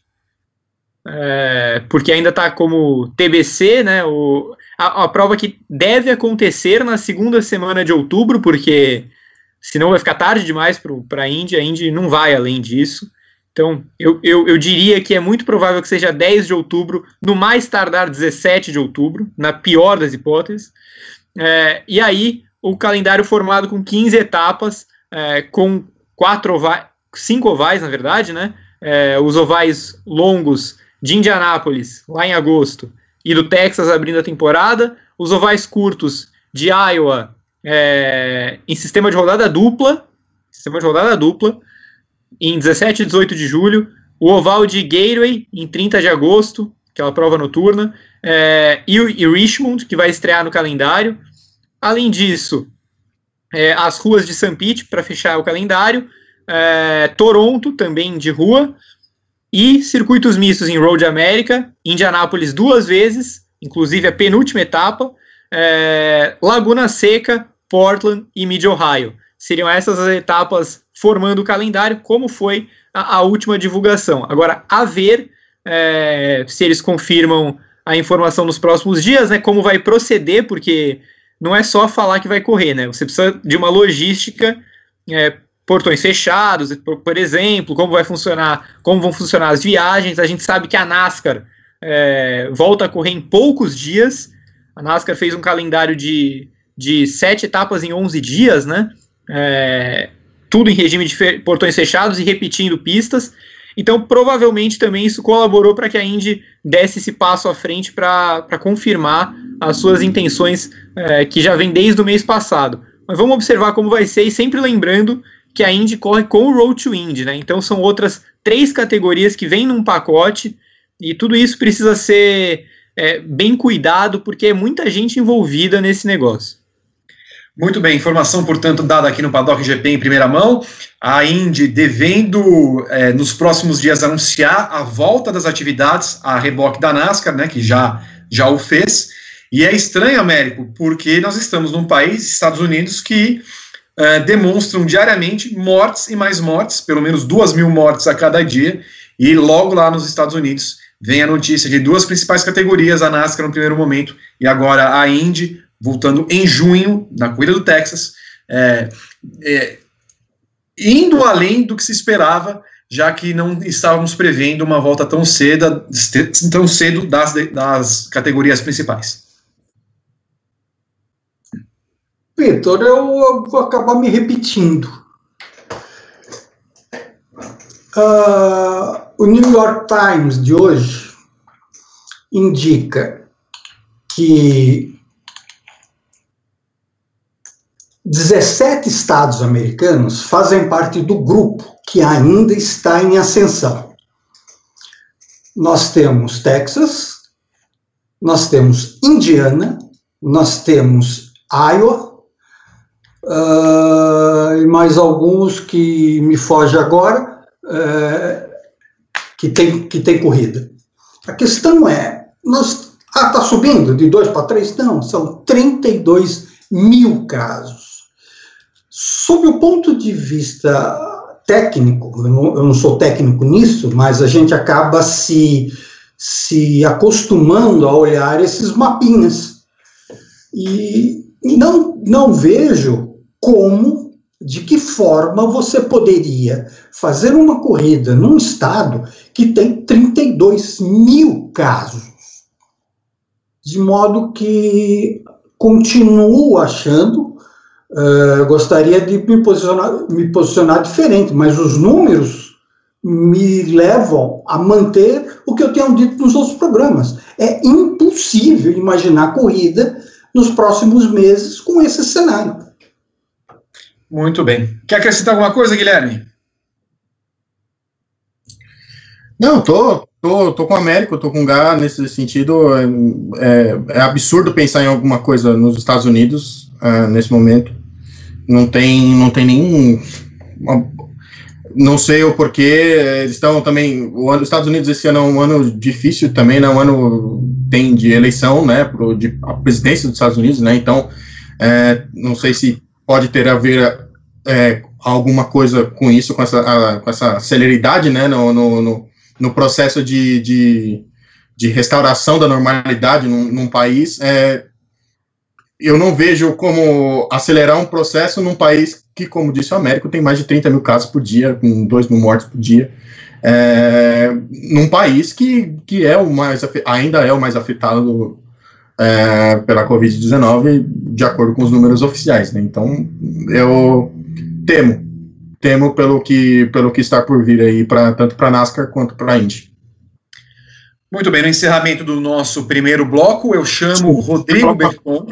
S3: é, porque ainda está como TBC, né? O, a, a, prova que deve acontecer na segunda semana de outubro, porque senão vai ficar tarde demais para a Indy, a Indy não vai além disso. Então, eu, eu, eu diria que é muito provável que seja 10 de outubro, no mais tardar 17 de outubro, na pior das hipóteses. É, e aí, o calendário formado com 15 etapas, é, com quatro ovais, cinco ovais, na verdade, né? É, os ovais longos de Indianápolis, lá em agosto, e do Texas abrindo a temporada, os ovais curtos de Iowa é, em sistema de rodada dupla, sistema de rodada dupla, em 17 e 18 de julho, o oval de Gateway em 30 de agosto, aquela prova noturna, é, e, e Richmond, que vai estrear no calendário. Além disso, é, as ruas de St. Pete para fechar o calendário, é, Toronto também de rua, e circuitos mistos em Road America, Indianápolis duas vezes, inclusive a penúltima etapa, é, Laguna Seca, Portland e Mid Ohio. Seriam essas as etapas formando o calendário, como foi a, a última divulgação. Agora, a ver é, se eles confirmam a informação nos próximos dias, né? Como vai proceder, porque não é só falar que vai correr, né? Você precisa de uma logística é, portões fechados, por, exemplo, como vai funcionar, como vão funcionar as viagens. A gente sabe que a NASCAR é, volta a correr em poucos dias. A NASCAR fez um calendário de, de sete etapas em 11 dias, né? É, tudo em regime de portões fechados e repetindo pistas. Então, provavelmente também isso colaborou para que a Indy desse esse passo à frente para confirmar as suas intenções é, que já vem desde o mês passado. Mas vamos observar como vai ser e sempre lembrando que a Indy corre com o Road to Indy, né? Então são outras três categorias que vêm num pacote e tudo isso precisa ser é, bem cuidado porque é muita gente envolvida nesse negócio.
S1: Muito bem, informação, portanto, dada aqui no Paddock GP em primeira mão. A Indy devendo, é, nos próximos dias, anunciar a volta das atividades a reboque da NASCAR, né, que já, já o fez. E é estranho, Américo, porque nós estamos num país, Estados Unidos, que é, demonstram diariamente mortes e mais mortes, pelo menos duas mil mortes a cada dia, e logo lá nos Estados Unidos vem a notícia de duas principais categorias, a NASCAR no primeiro momento e agora a Indy, voltando em junho, na corrida do Texas, é, é, indo além do que se esperava, já que não estávamos prevendo uma volta tão cedo, tão cedo das, das categorias principais.
S2: Vitor, eu vou acabar me repetindo. Uh, o New York Times de hoje indica que 17 estados americanos fazem parte do grupo que ainda está em ascensão. Nós temos Texas, nós temos Indiana, nós temos Iowa, uh, e mais alguns que me foge agora, uh, que, tem, que tem corrida. A questão é, nós, ah, está subindo de 2 para 3? Não, são 32 mil casos. Sob o ponto de vista técnico, eu não, eu não sou técnico nisso, mas a gente acaba se, se acostumando a olhar esses mapinhas. E não, não vejo como, de que forma você poderia fazer uma corrida num estado que tem 32 mil casos. De modo que continuo achando Uh, gostaria de me posicionar, me posicionar diferente, mas os números me levam a manter o que eu tenho dito nos outros programas. É impossível imaginar corrida nos próximos meses com esse cenário.
S1: Muito bem. Quer acrescentar alguma coisa, Guilherme?
S4: Não, tô, tô, tô com o Américo, tô com o Gá nesse sentido. É, é, absurdo pensar em alguma coisa nos Estados Unidos uh, nesse momento não tem, não tem nenhum. Não sei o porquê, eles estão também. O ano, os Estados Unidos esse ano é um ano difícil também, né? Um ano tem de eleição, né? Pro, de, a presidência dos Estados Unidos, né? Então, é, não sei se pode ter a ver é, alguma coisa com isso, com essa, a, com essa celeridade, né? No, no, no, no processo de, de, de, restauração da normalidade num, num país. É, eu não vejo como acelerar um processo num país que, como disse o Américo, tem mais de 30 mil casos por dia, com 2 mil mortes por dia, é, num país que, que é o mais, ainda é o mais afetado é, pela Covid-19, de acordo com os números oficiais. Né? Então, eu temo, temo pelo que, pelo que está por vir aí, pra, tanto para a NASCAR quanto para a Indy.
S1: Muito bem, no encerramento do nosso primeiro bloco, eu chamo Rodrigo Berton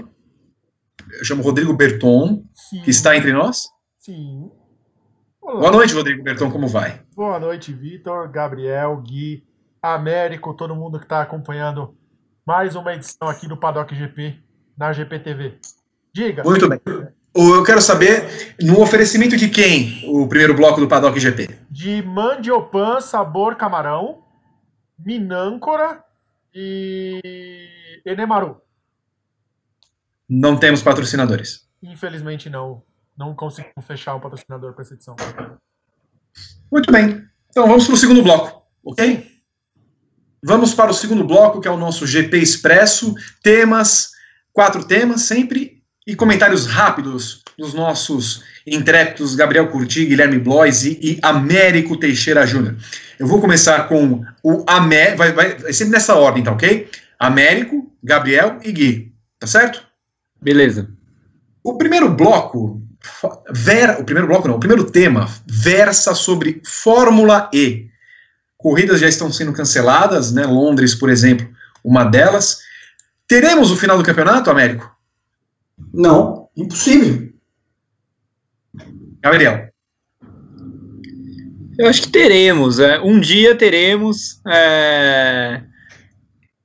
S1: eu chamo Rodrigo Berton, Sim. que está entre nós.
S5: Sim.
S1: Olá. Boa noite, Rodrigo Berton, como vai?
S5: Boa noite, Vitor, Gabriel, Gui, Américo, todo mundo que está acompanhando mais uma edição aqui do Paddock GP na GPTV. Diga.
S1: Muito bem. Eu quero saber, no oferecimento de quem o primeiro bloco do Paddock GP?
S5: De mandiopan sabor camarão, minâncora e enemaru.
S1: Não temos patrocinadores.
S5: Infelizmente não. Não conseguimos fechar um patrocinador para essa edição.
S1: Muito bem. Então vamos para o segundo bloco, ok? Vamos para o segundo bloco, que é o nosso GP Expresso. Temas, quatro temas sempre, e comentários rápidos dos nossos intrépidos Gabriel Curti, Guilherme Blois e, e Américo Teixeira Júnior. Eu vou começar com o Amé, vai, vai, vai sempre nessa ordem, tá ok? Américo, Gabriel e Gui, tá certo?
S3: Beleza.
S1: O primeiro bloco, ver, o primeiro bloco não, o primeiro tema versa sobre Fórmula E. Corridas já estão sendo canceladas, né? Londres, por exemplo, uma delas. Teremos o final do campeonato, Américo?
S2: Não, impossível.
S1: Gabriel.
S3: Eu acho que teremos. É, um dia teremos. É,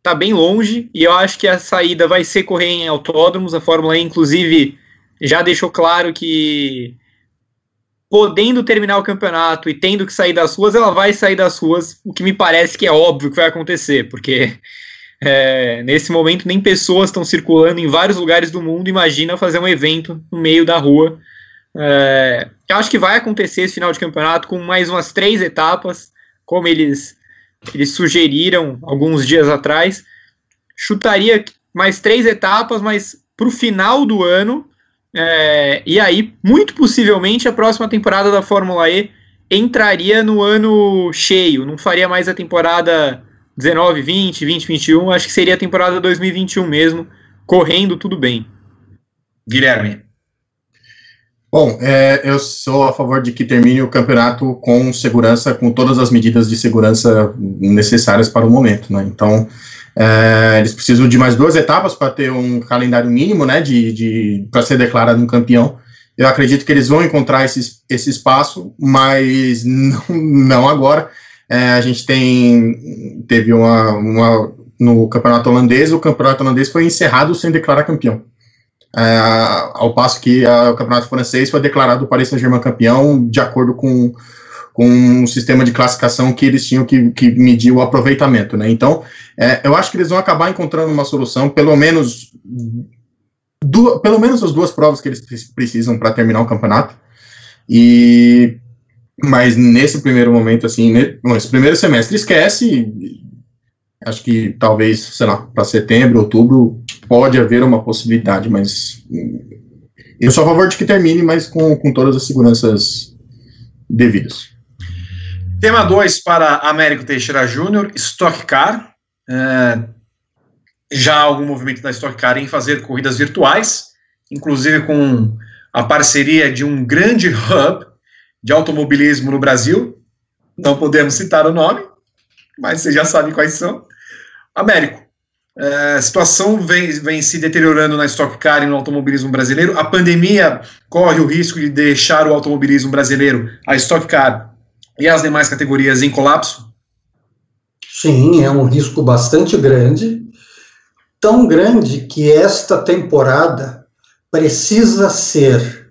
S3: tá bem longe e eu acho que a saída vai ser correr em autódromos. A Fórmula E, inclusive, já deixou claro que podendo terminar o campeonato e tendo que sair das ruas, ela vai sair das ruas, o que me parece que é óbvio que vai acontecer, porque é, nesse momento nem pessoas estão circulando em vários lugares do mundo. Imagina fazer um evento no meio da rua. É, eu acho que vai acontecer esse final de campeonato com mais umas três etapas, como eles eles sugeriram alguns dias atrás. Chutaria mais três etapas, mas para o final do ano. É, e aí, muito possivelmente, a próxima temporada da Fórmula E entraria no ano cheio. Não faria mais a temporada 19, 20, 20, 21. Acho que seria a temporada 2021 mesmo, correndo tudo bem.
S1: Guilherme.
S4: Bom, é, eu sou a favor de que termine o campeonato com segurança, com todas as medidas de segurança necessárias para o momento, né? Então, é, eles precisam de mais duas etapas para ter um calendário mínimo, né, de, de para ser declarado um campeão. Eu acredito que eles vão encontrar esse, esse espaço, mas não, não agora. É, a gente tem teve uma, uma no campeonato holandês, o campeonato holandês foi encerrado sem declarar campeão. É, ao passo que a, o campeonato francês foi declarado o Paris Saint-Germain campeão de acordo com, com um sistema de classificação que eles tinham que, que medir o aproveitamento, né? Então, é, eu acho que eles vão acabar encontrando uma solução, pelo menos duas, pelo menos as duas provas que eles precisam para terminar o campeonato. E mas nesse primeiro momento, assim, nesse primeiro semestre, esquece. Acho que talvez, sei lá, para setembro, outubro, pode haver uma possibilidade, mas eu sou a favor de que termine, mas com, com todas as seguranças devidas.
S1: Tema 2 para Américo Teixeira Júnior, Stock Car. É, já há algum movimento da Stock Car em fazer corridas virtuais, inclusive com a parceria de um grande hub de automobilismo no Brasil. Não podemos citar o nome, mas vocês já sabem quais são. Américo, a situação vem, vem se deteriorando na Stock Car e no automobilismo brasileiro. A pandemia corre o risco de deixar o automobilismo brasileiro, a Stock Car e as demais categorias em colapso?
S2: Sim, é um risco bastante grande tão grande que esta temporada precisa ser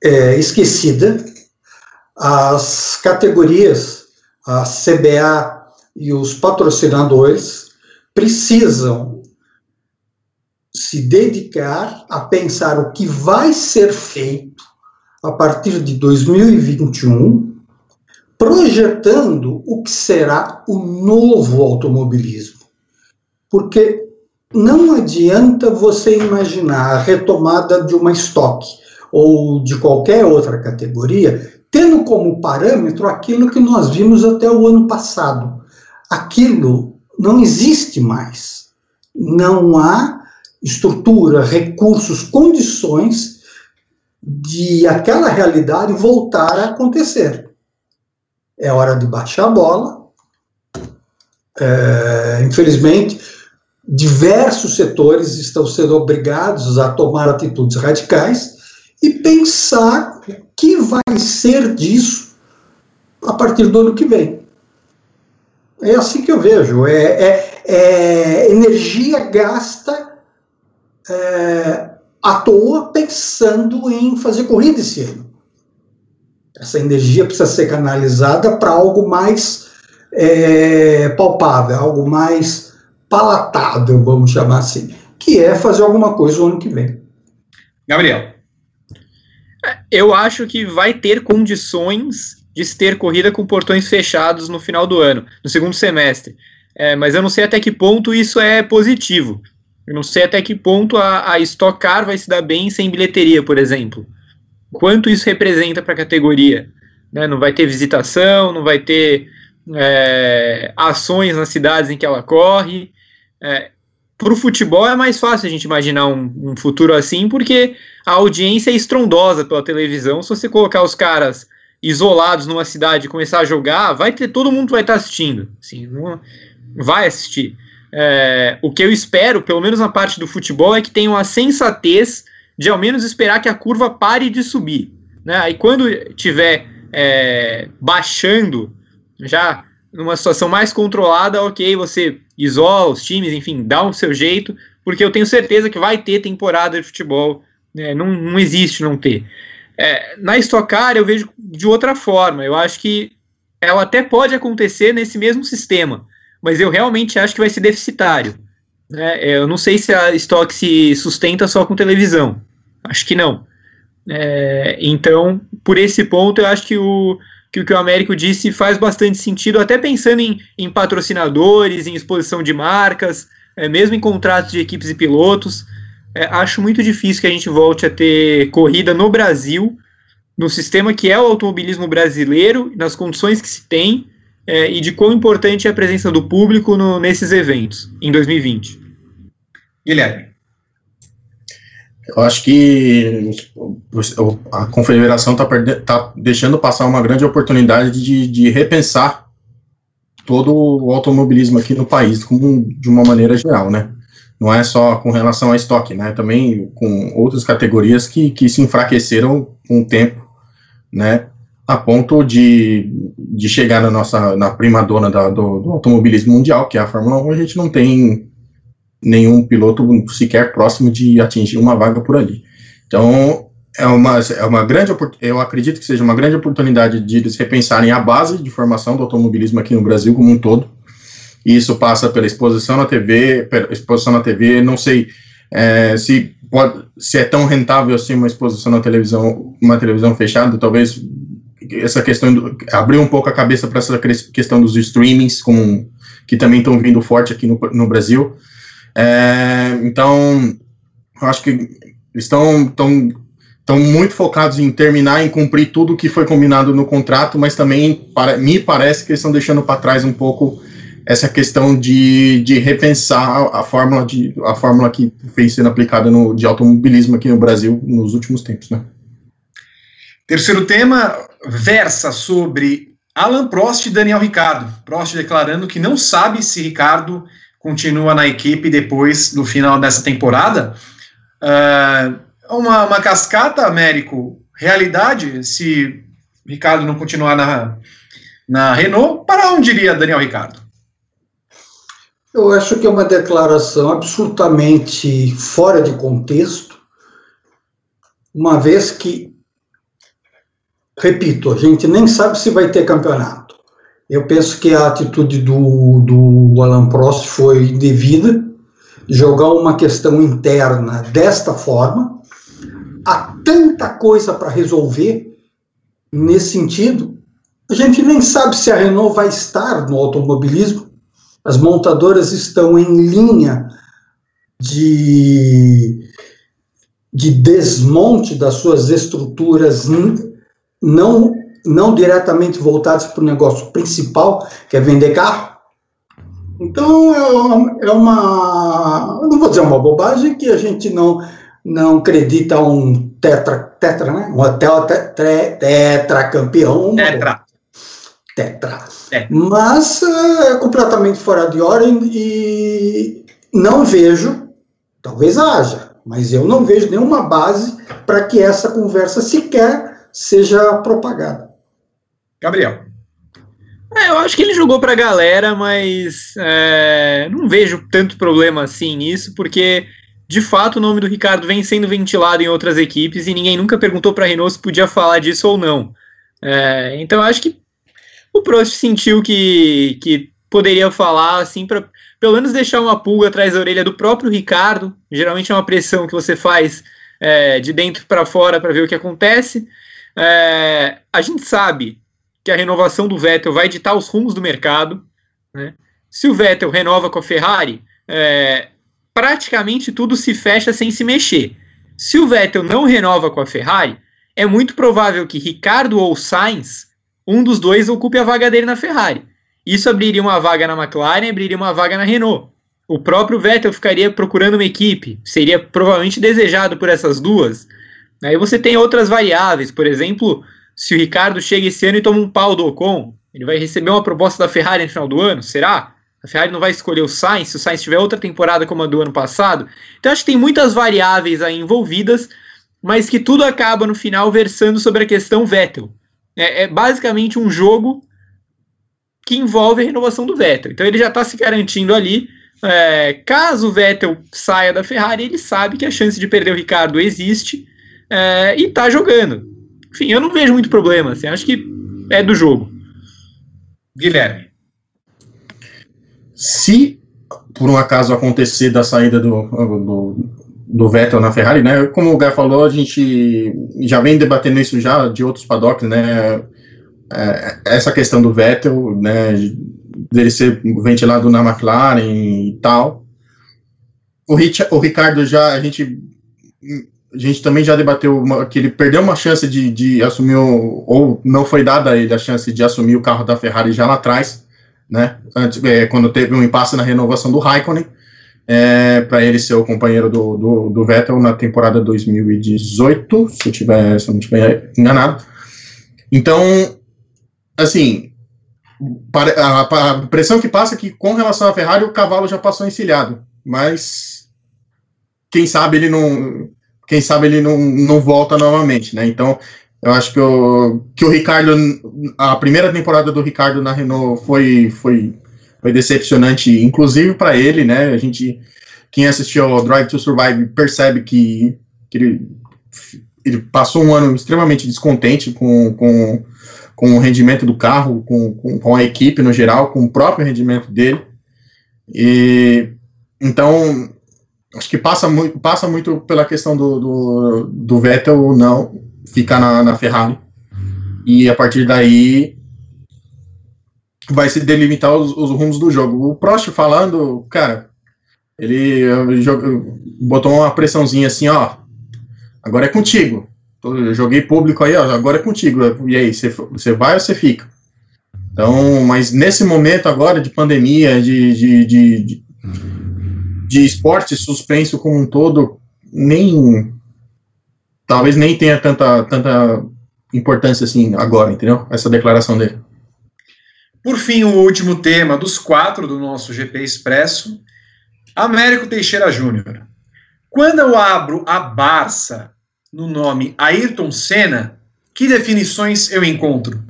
S2: é, esquecida. As categorias, a CBA e os patrocinadores precisam se dedicar a pensar o que vai ser feito a partir de 2021, projetando o que será o novo automobilismo. Porque não adianta você imaginar a retomada de uma estoque ou de qualquer outra categoria, tendo como parâmetro aquilo que nós vimos até o ano passado. Aquilo não existe mais. Não há estrutura, recursos, condições de aquela realidade voltar a acontecer. É hora de baixar a bola. É, infelizmente, diversos setores estão sendo obrigados a tomar atitudes radicais e pensar o que vai ser disso a partir do ano que vem. É assim que eu vejo. É, é, é energia gasta é, à toa pensando em fazer corrida esse ano. Essa energia precisa ser canalizada para algo mais é, palpável, algo mais palatável, vamos chamar assim, que é fazer alguma coisa o ano que vem.
S1: Gabriel.
S3: Eu acho que vai ter condições de se ter corrida com portões fechados no final do ano, no segundo semestre. É, mas eu não sei até que ponto isso é positivo. Eu não sei até que ponto a, a Stock Car vai se dar bem sem bilheteria, por exemplo. Quanto isso representa para a categoria? Né? Não vai ter visitação, não vai ter é, ações nas cidades em que ela corre. É, para o futebol é mais fácil a gente imaginar um, um, futuro assim, porque a audiência é estrondosa pela televisão. Se você colocar os caras isolados numa cidade e começar a jogar, vai ter todo mundo vai estar assistindo. Assim, não, vai assistir. É, o que eu espero, pelo menos na parte do futebol, é que tenham a sensatez de ao menos esperar que a curva pare de subir. Né? Aí quando tiver é, baixando, já numa situação mais controlada, ok, você isola os times, enfim, dá o seu jeito, porque eu tenho certeza que vai ter temporada de futebol, né, não, não existe não ter. É, na Stock Car eu vejo de outra forma, eu acho que ela até pode acontecer nesse mesmo sistema, mas eu realmente acho que vai ser deficitário. Né? É, eu não sei se a Stock se sustenta só com televisão, acho que não. É, então, por esse ponto, eu acho que o, que o que o Américo disse faz bastante sentido, até pensando em, em patrocinadores, em exposição de marcas, é, mesmo em contratos de equipes e pilotos. É, acho muito difícil que a gente volte a ter corrida no Brasil, no sistema que é o automobilismo brasileiro, nas condições que se tem, é, e de quão importante é a presença do público no, nesses eventos em 2020.
S1: Guilherme.
S4: Eu acho que a confederação está tá deixando passar uma grande oportunidade de, de, repensar todo o automobilismo aqui no país, como, de uma maneira geral, né? Não é só com relação a estoque, né? Também com outras categorias que, que se enfraqueceram com o tempo, né? A ponto de, de chegar na nossa na prima dona da, do, do automobilismo mundial, que é a Fórmula 1, a gente não tem nenhum piloto sequer próximo de atingir uma vaga por ali. Então, é uma, é uma grande, eu acredito que seja uma grande oportunidade de eles repensarem a base de formação do automobilismo aqui no Brasil como um todo. E isso passa pela exposição na TV, pela exposição na TV, não sei é, se pode, se é tão rentável assim uma exposição na televisão, uma televisão fechada, talvez essa questão do, abrir um pouco a cabeça para essa questão dos streamings, como, que também estão vindo forte aqui no, no Brasil. É, então, acho que estão, estão, estão muito focados em terminar, em cumprir tudo que foi combinado no contrato, mas também para, me parece que eles estão deixando para trás um pouco essa questão de, de repensar a, fórmula de a fórmula que vem sendo aplicada no de automobilismo aqui no Brasil nos últimos tempos, né?
S1: Terceiro tema versa sobre Alan Prost e Daniel Ricardo. Prost declarando que não sabe se Ricardo continua na equipe depois do final dessa temporada. Uh, uma, uma cascata, Américo, realidade, se Ricardo não continuar na, na Renault, para onde iria Daniel Ricardo?
S2: Eu acho que é uma declaração absolutamente fora de contexto, uma vez que, repito, a gente nem sabe se vai ter campeonato. Eu penso que a atitude do, do Alan Prost foi devida, jogar uma questão interna desta forma. Há tanta coisa para resolver nesse sentido. A gente nem sabe se a Renault vai estar no automobilismo. As montadoras estão em linha de, de desmonte das suas estruturas não não diretamente voltados para o negócio principal, que é vender carro. Então, é uma, é não vou dizer uma bobagem, que a gente não, não acredita um tetra, tetra, né? Um hotel tetra campeão.
S1: Tetra.
S2: Tetra. É. Mas é completamente fora de ordem e não vejo, talvez haja, mas eu não vejo nenhuma base para que essa conversa sequer seja propagada.
S1: Gabriel.
S3: É, eu acho que ele jogou pra galera, mas é, não vejo tanto problema assim nisso, porque de fato o nome do Ricardo vem sendo ventilado em outras equipes e ninguém nunca perguntou para Renault se podia falar disso ou não. É, então eu acho que o Prost sentiu que, que poderia falar assim para pelo menos deixar uma pulga atrás da orelha do próprio Ricardo. Geralmente é uma pressão que você faz é, de dentro para fora para ver o que acontece. É, a gente sabe que a renovação do Vettel vai ditar os rumos do mercado. Né? Se o Vettel renova com a Ferrari, é, praticamente tudo se fecha sem se mexer. Se o Vettel não renova com a Ferrari, é muito provável que Ricardo ou Sainz, um dos dois, ocupe a vaga dele na Ferrari. Isso abriria uma vaga na McLaren, abriria uma vaga na Renault. O próprio Vettel ficaria procurando uma equipe, seria provavelmente desejado por essas duas. Aí você tem outras variáveis, por exemplo, se o Ricardo chega esse ano e toma um pau do Ocon, ele vai receber uma proposta da Ferrari no final do ano? Será? A Ferrari não vai escolher o Sainz se o Sainz tiver outra temporada como a do ano passado? Então acho que tem muitas variáveis aí envolvidas, mas que tudo acaba no final versando sobre a questão Vettel. É, é basicamente um jogo que envolve a renovação do Vettel. Então ele já está se garantindo ali. É, caso o Vettel saia da Ferrari, ele sabe que a chance de perder o Ricardo existe é, e está jogando. Enfim, eu não vejo muito problema. Assim, acho que é do jogo.
S1: Guilherme.
S4: Se por um acaso acontecer da saída do, do, do Vettel na Ferrari, né? Como o Gá falou, a gente já vem debatendo isso já de outros paddocks, né? É, essa questão do Vettel, né? Dele ser ventilado na McLaren e tal. O, Rich, o Ricardo já, a gente a gente também já debateu uma, que ele perdeu uma chance de, de assumir, ou não foi dada a ele a chance de assumir o carro da Ferrari já lá atrás, né? Antes, é, quando teve um impasse na renovação do Raikkonen, é, para ele ser o companheiro do, do, do, Vettel na temporada 2018, se eu, tiver, se eu não estiver enganado. Então, assim, a, a, pressão que passa é que com relação à Ferrari o cavalo já passou encilhado, mas quem sabe ele não, quem sabe ele não, não volta novamente, né? Então, eu acho que o, que o Ricardo, a primeira temporada do Ricardo na Renault foi, foi, foi decepcionante, inclusive para ele, né? A gente, quem assistiu ao Drive to Survive percebe que, que ele, ele passou um ano extremamente descontente com, com, com o rendimento do carro, com, com, com a equipe no geral, com o próprio rendimento dele. E então acho que passa muito, passa muito pela questão do, do, do Vettel não ficar na, na Ferrari. E a partir daí vai se delimitar os, os rumos do jogo. O Prost falando, cara, ele, ele botou uma pressãozinha assim, ó, agora é contigo. Eu joguei público aí, ó, agora é contigo. E aí, você, você vai ou você fica? Então, mas nesse momento agora de pandemia, de, de, de, de de esporte suspenso como um todo, nem. Talvez nem tenha tanta, tanta importância assim agora, entendeu? Essa declaração dele.
S1: Por fim, o último tema dos quatro do nosso GP Expresso, Américo Teixeira Júnior. Quando eu abro a Barça no nome Ayrton Senna, que definições eu encontro?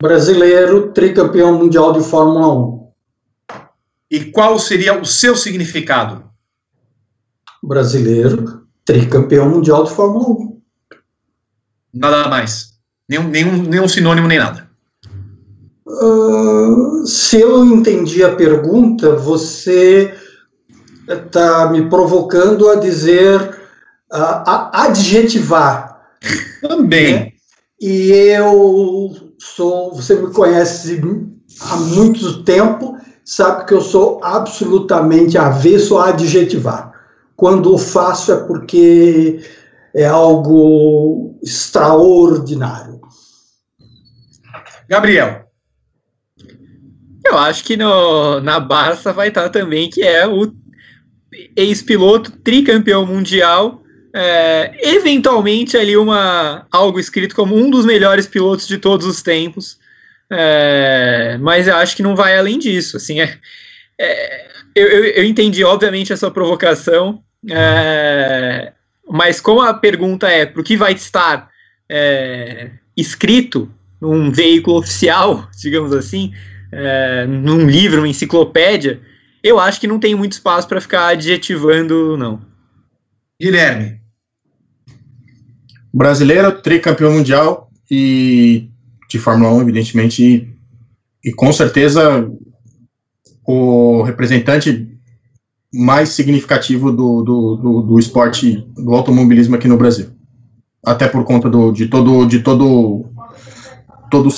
S2: Brasileiro, tricampeão mundial de Fórmula 1.
S1: E qual seria o seu significado?
S2: Brasileiro, tricampeão mundial de Fórmula 1.
S1: Nada mais. Nenhum, nenhum, nenhum sinônimo, nem nada.
S2: Uh, se eu entendi a pergunta, você está me provocando a dizer, a, a adjetivar.
S1: Também.
S2: Né? E eu sou, você me conhece há muito tempo sabe que eu sou absolutamente avesso a adjetivar. Quando o faço é porque é algo extraordinário.
S1: Gabriel.
S3: Eu acho que no, na Barça vai estar também, que é o ex-piloto tricampeão mundial, é, eventualmente ali uma algo escrito como um dos melhores pilotos de todos os tempos. É, mas eu acho que não vai além disso. Assim, é, é eu, eu, eu, entendi, obviamente, essa provocação, é, mas como a pergunta é para o que vai estar é, escrito num veículo oficial, digamos assim, é, num livro, uma enciclopédia, eu acho que não tem muito espaço para ficar adjetivando, não.
S1: Guilherme.
S4: Brasileiro, tricampeão mundial e de Fórmula 1, evidentemente, e, e com certeza o representante mais significativo do, do, do, do, esporte do automobilismo aqui no Brasil. Até por conta do, de todo de todo todo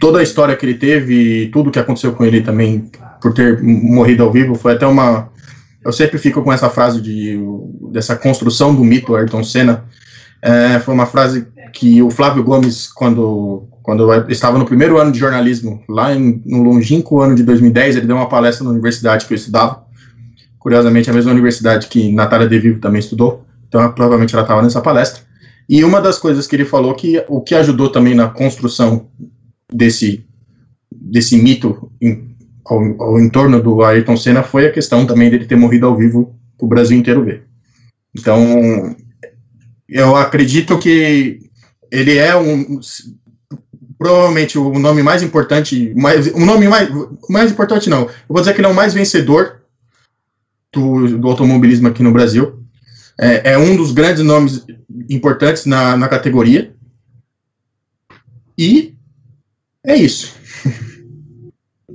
S4: toda a história que ele teve e tudo que aconteceu com ele também por ter morrido ao vivo foi até uma eu sempre fico com essa frase de dessa construção do mito Ayrton Senna é, foi uma frase que o Flávio Gomes quando quando eu estava no primeiro ano de jornalismo, lá em, no longínquo ano de 2010, ele deu uma palestra na universidade que eu estudava. Curiosamente, a mesma universidade que Natália De Vivo também estudou. Então, provavelmente ela estava nessa palestra. E uma das coisas que ele falou que o que ajudou também na construção desse desse mito em, ao, ao entorno do Ayrton Senna foi a questão também dele ter morrido ao vivo para o Brasil inteiro ver. Então, eu acredito que ele é um provavelmente o nome mais importante, mais, o nome mais, mais importante não, eu vou dizer que ele é o mais vencedor do, do automobilismo aqui no Brasil. É, é, um dos grandes nomes importantes na, na categoria. E é isso.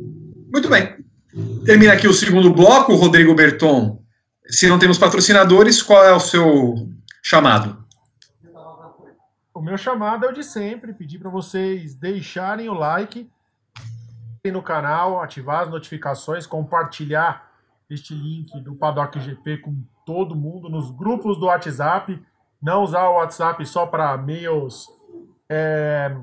S1: Muito bem. Termina aqui o segundo bloco, Rodrigo Berton. Se não temos patrocinadores, qual é o seu chamado?
S5: O meu chamado é o de sempre, pedir para vocês deixarem o like no canal, ativar as notificações, compartilhar este link do Paddock GP com todo mundo nos grupos do WhatsApp, não usar o WhatsApp só para mails é,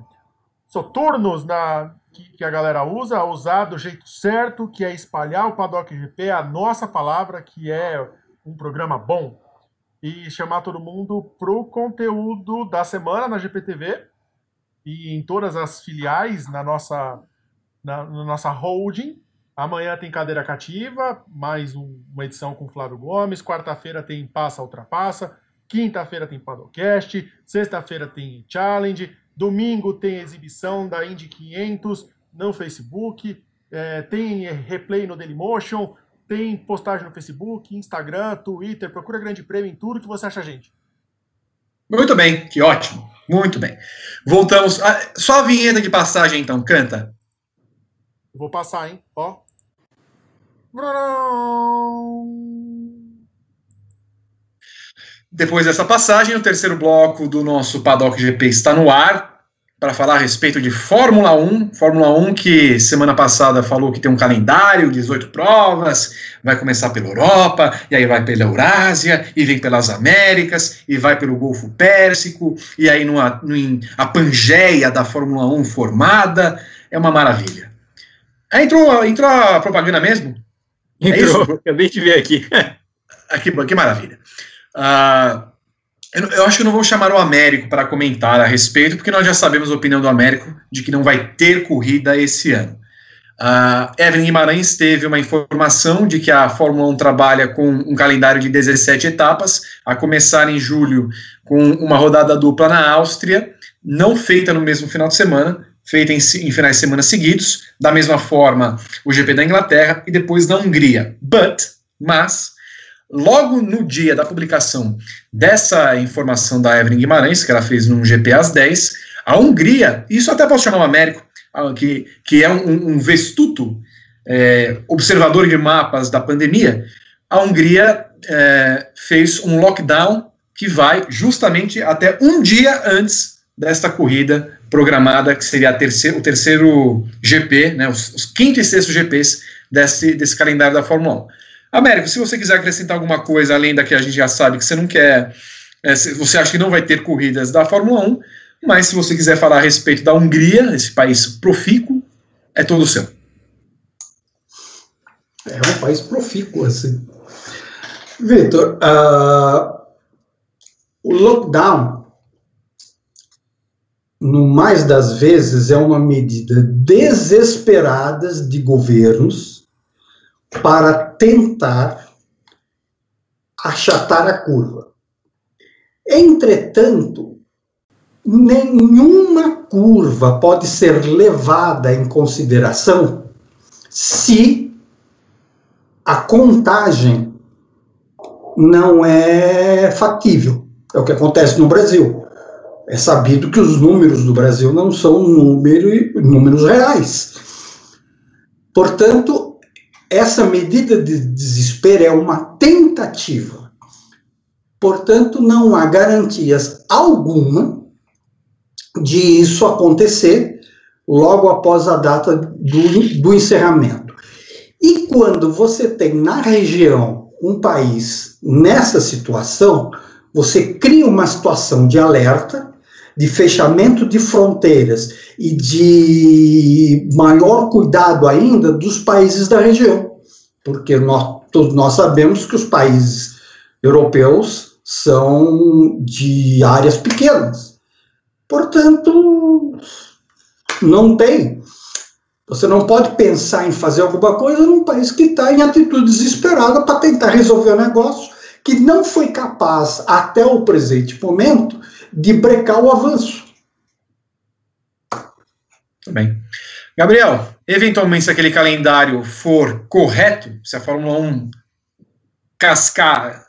S5: soturnos na, que, que, a galera usa, usar do jeito certo, que é espalhar o Paddock GP, a nossa palavra, que é um programa bom e chamar todo mundo pro conteúdo da semana na GPTV e em todas as filiais na nossa, na, na nossa holding. Amanhã tem cadeira cativa, mais um, uma edição com Flávio Gomes. Quarta-feira tem Passa Ultrapassa. Quinta-feira tem Padocast. Sexta-feira tem Challenge. Domingo tem exibição da Indy 500 no Facebook. É, tem replay no Dailymotion. Tem postagem no Facebook, Instagram, Twitter. Procura Grande Prêmio em tudo que você acha, gente.
S1: Muito bem, que ótimo. Muito bem. Voltamos. Ah, só a vinheta de passagem, então, canta.
S5: Vou passar, hein? Ó.
S1: Depois dessa passagem, o terceiro bloco do nosso Paddock GP está no ar para falar a respeito de Fórmula 1. Fórmula 1 que semana passada falou que tem um calendário, 18 provas, vai começar pela Europa, e aí vai pela Eurásia, e vem pelas Américas, e vai pelo Golfo Pérsico, e aí no, no, a Pangeia da Fórmula 1 formada. É uma maravilha. Entrou, entrou a propaganda mesmo?
S3: É entrou, é acabei de ver aqui.
S1: aqui que maravilha. Uh, eu, eu, acho que não vou chamar o Américo para comentar a respeito, porque nós já sabemos a opinião do Américo de que não vai ter corrida esse ano. Uh, Evelyn Guimarães teve uma informação de que a Fórmula 1 trabalha com um calendário de 17 etapas, a começar em julho com uma rodada dupla na Áustria, não feita no mesmo final de semana, feita em, em, finais de semana seguidos, da mesma forma o GP da Inglaterra e depois da Hungria. But, mas, logo no dia da publicação dessa informação da Evelyn Guimarães, que ela fez num GP às 10, a Hungria, isso até posso chamar o Américo, que, que é um, um vestuto é, observador de mapas da pandemia, a Hungria é, fez um lockdown que vai justamente até um dia antes desta corrida programada, que seria terceiro, o terceiro GP, né, os, os quinto e sexto GPs desse, desse calendário da Fórmula 1. Américo, se você quiser acrescentar alguma coisa além da que a gente já sabe que você não quer, é, você acha que não vai ter corridas da Fórmula 1, mas se você quiser falar a respeito da Hungria, esse país profícuo, é todo seu.
S2: É um país profícuo, assim. Vitor, uh, o lockdown no mais das vezes, é uma medida desesperada de governos para tentar achatar a curva. Entretanto, nenhuma curva pode ser levada em consideração se a contagem não é factível. É o que acontece no Brasil é sabido que os números do Brasil não são número, números reais. Portanto, essa medida de desespero é uma tentativa. Portanto, não há garantias alguma de isso acontecer logo após a data do, do encerramento. E quando você tem na região um país nessa situação, você cria uma situação de alerta de fechamento de fronteiras e de maior cuidado ainda dos países da região, porque nós, todos nós sabemos que os países europeus são de áreas pequenas. Portanto, não tem. Você não pode pensar em fazer alguma coisa num país que está em atitude desesperada para tentar resolver o negócio que não foi capaz, até o presente momento, de brecar o avanço.
S1: Bem. Gabriel, eventualmente, se aquele calendário for correto, se a Fórmula 1 cascar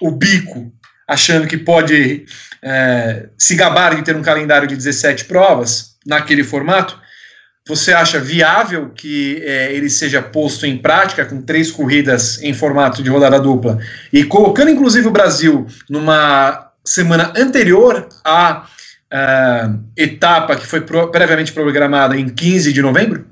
S1: o bico, achando que pode é, se gabar de ter um calendário de 17 provas naquele formato, você acha viável que é, ele seja posto em prática com três corridas em formato de rodada dupla e colocando inclusive o Brasil numa semana anterior à uh, etapa que foi pro, previamente programada em 15 de novembro?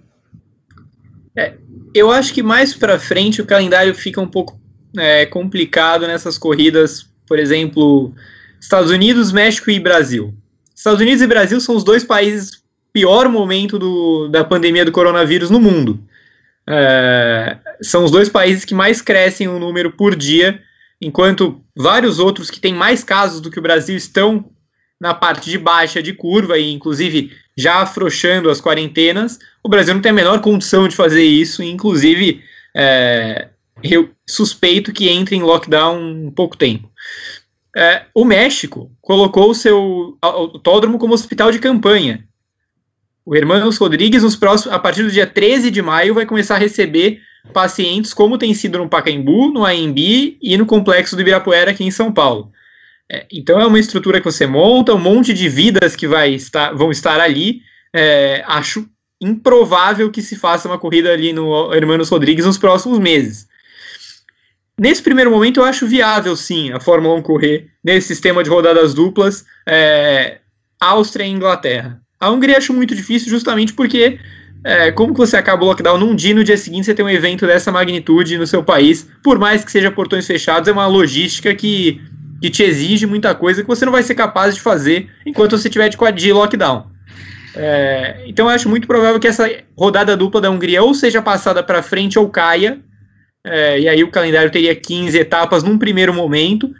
S3: É, eu acho que mais para frente o calendário fica um pouco é, complicado nessas corridas, por exemplo, Estados Unidos, México e Brasil. Estados Unidos e Brasil são os dois países pior momento do, da pandemia do coronavírus no mundo. É, são os dois países que mais crescem o número por dia enquanto vários outros que têm mais casos do que o Brasil estão na parte de baixa de curva, e inclusive já afrouxando as quarentenas, o Brasil não tem a menor condição de fazer isso, inclusive é, eu suspeito que entre em lockdown um pouco tempo. É, o México colocou o seu autódromo como hospital de campanha. O Hermanos Rodrigues, nos próximos, a partir do dia 13 de maio, vai começar a receber pacientes, como tem sido no Pacaembu, no AMB e no Complexo do Ibirapuera, aqui em São Paulo. É, então é uma estrutura que você monta, um monte de vidas que vai estar, vão estar ali. É, acho improvável que se faça uma corrida ali no Hermanos Rodrigues nos próximos meses. Nesse primeiro momento, eu acho viável, sim, a Fórmula 1 correr nesse sistema de rodadas duplas é, Áustria e Inglaterra. A Hungria acho muito difícil, justamente porque, é, como que você acaba o lockdown num dia no dia seguinte você tem um evento dessa magnitude no seu país, por mais que seja portões fechados, é uma logística que, que te exige muita coisa que você não vai ser capaz de fazer enquanto você tiver de, de lockdown. É, então eu acho muito provável que essa rodada dupla da Hungria ou seja passada para frente ou caia, é, e aí o calendário teria 15 etapas num primeiro momento.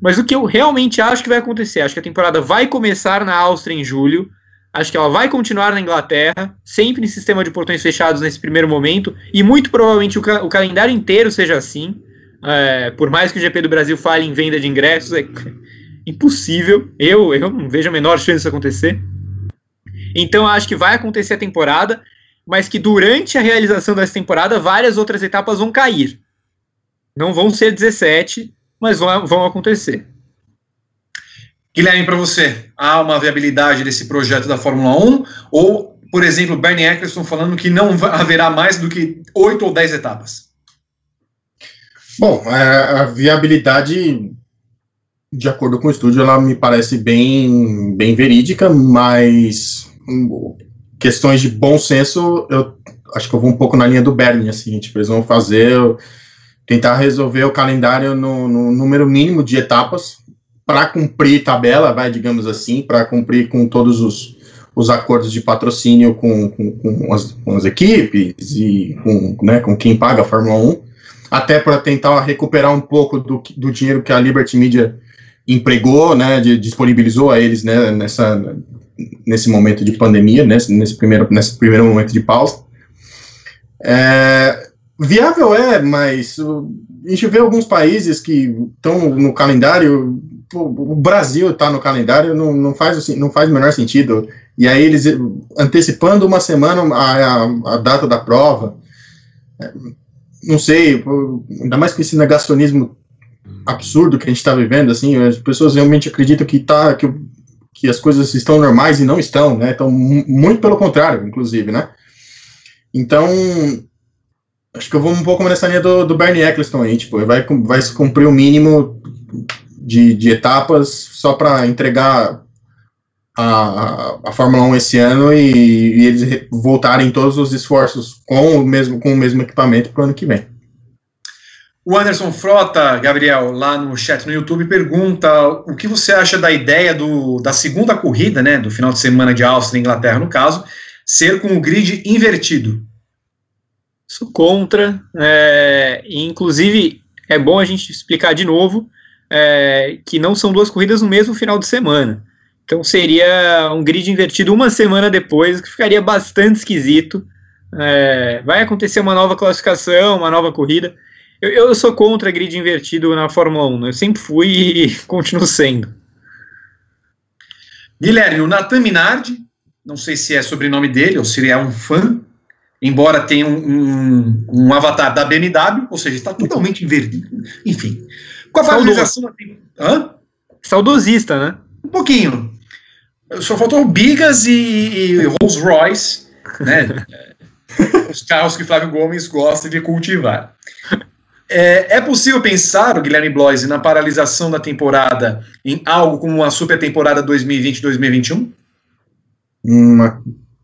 S3: Mas o que eu realmente acho que vai acontecer, acho que a temporada vai começar na Áustria em julho, acho que ela vai continuar na Inglaterra, sempre em sistema de portões fechados nesse primeiro momento, e muito provavelmente o, ca o calendário inteiro seja assim. É, por mais que o GP do Brasil fale em venda de ingressos, é impossível. Eu, eu não vejo a menor chance disso acontecer. Então acho que vai acontecer a temporada mas que durante a realização dessa temporada várias outras etapas vão cair. Não vão ser 17, mas vão, vão acontecer.
S1: Guilherme, para você, há uma viabilidade desse projeto da Fórmula 1? Ou, por exemplo, Bernie Eccleston falando que não haverá mais do que 8 ou 10 etapas?
S4: Bom, a, a viabilidade, de acordo com o estúdio, ela me parece bem, bem verídica, mas questões de bom senso, eu acho que eu vou um pouco na linha do Bernie, assim, tipo, eles vão fazer, tentar resolver o calendário no, no número mínimo de etapas para cumprir tabela, vai, digamos assim, para cumprir com todos os, os acordos de patrocínio com, com, com, as, com as equipes e com, né, com quem paga a Fórmula 1, até para tentar recuperar um pouco do, do dinheiro que a Liberty Media empregou, né, de, disponibilizou a eles né, nessa nesse momento de pandemia, nesse, nesse, primeiro, nesse primeiro momento de pausa. É, viável é, mas a gente vê alguns países que estão no calendário, o Brasil está no calendário, não, não, faz, não faz o menor sentido. E aí eles antecipando uma semana a, a, a data da prova, é, não sei, ainda mais com esse negacionismo absurdo que a gente está vivendo, assim, as pessoas realmente acreditam que tá, que que as coisas estão normais e não estão, né? Então, muito pelo contrário, inclusive, né? Então, acho que eu vou um pouco nessa linha do, do Bernie Eccleston aí, tipo, vai, vai se cumprir o mínimo de, de etapas só para entregar a, a, Fórmula 1 esse ano e, e, eles voltarem todos os esforços com o mesmo, com o mesmo equipamento para o ano que vem.
S1: O Anderson Frota, Gabriel, lá no chat no YouTube, pergunta o que você acha da ideia do, da segunda corrida, né, do final de semana de Áustria e Inglaterra, no caso, ser com o grid invertido.
S3: Sou contra, é, inclusive é bom a gente explicar de novo é, que não são duas corridas no mesmo final de semana. Então seria um grid invertido uma semana depois, que ficaria bastante esquisito. É, vai acontecer uma nova classificação, uma nova corrida. Eu, eu sou contra grid invertido na Fórmula 1, né? eu sempre fui e continuo sendo.
S1: Guilherme, o Nathan Minardi, não sei se é sobrenome dele ou se ele é um fã, embora tenha um, um, um avatar da BMW, ou seja, está totalmente invertido. Enfim. Com a paralisação.
S3: Hã? Saudosista, né?
S1: Um pouquinho. Só faltou Bigas e, e Rolls Royce, né? Os carros que Flávio Gomes gosta de cultivar. É, é, possível pensar, o Guilherme Bloise, na paralisação da temporada em algo como uma super temporada 2020-2021?
S4: Hum,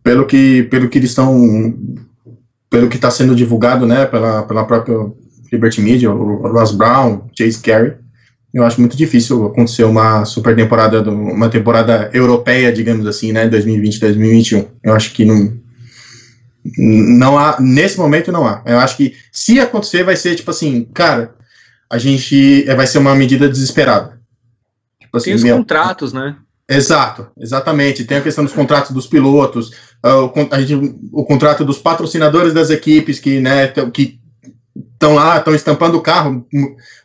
S4: pelo que pelo que eles estão pelo que está sendo divulgado, né, pela, pela própria Liberty Media, o Ross Brown, Chase Carey, eu acho muito difícil acontecer uma super temporada, uma temporada europeia, digamos assim, né, 2020-2021. Eu acho que não não há, nesse momento não há. Eu acho que se acontecer, vai ser tipo assim, cara, a gente é, vai ser uma medida desesperada.
S3: Tipo assim, Tem os meu, contratos, né?
S4: Exato, exatamente. Tem a questão dos contratos dos pilotos, o, a gente, o contrato dos patrocinadores das equipes que, né, que estão lá, estão estampando o carro.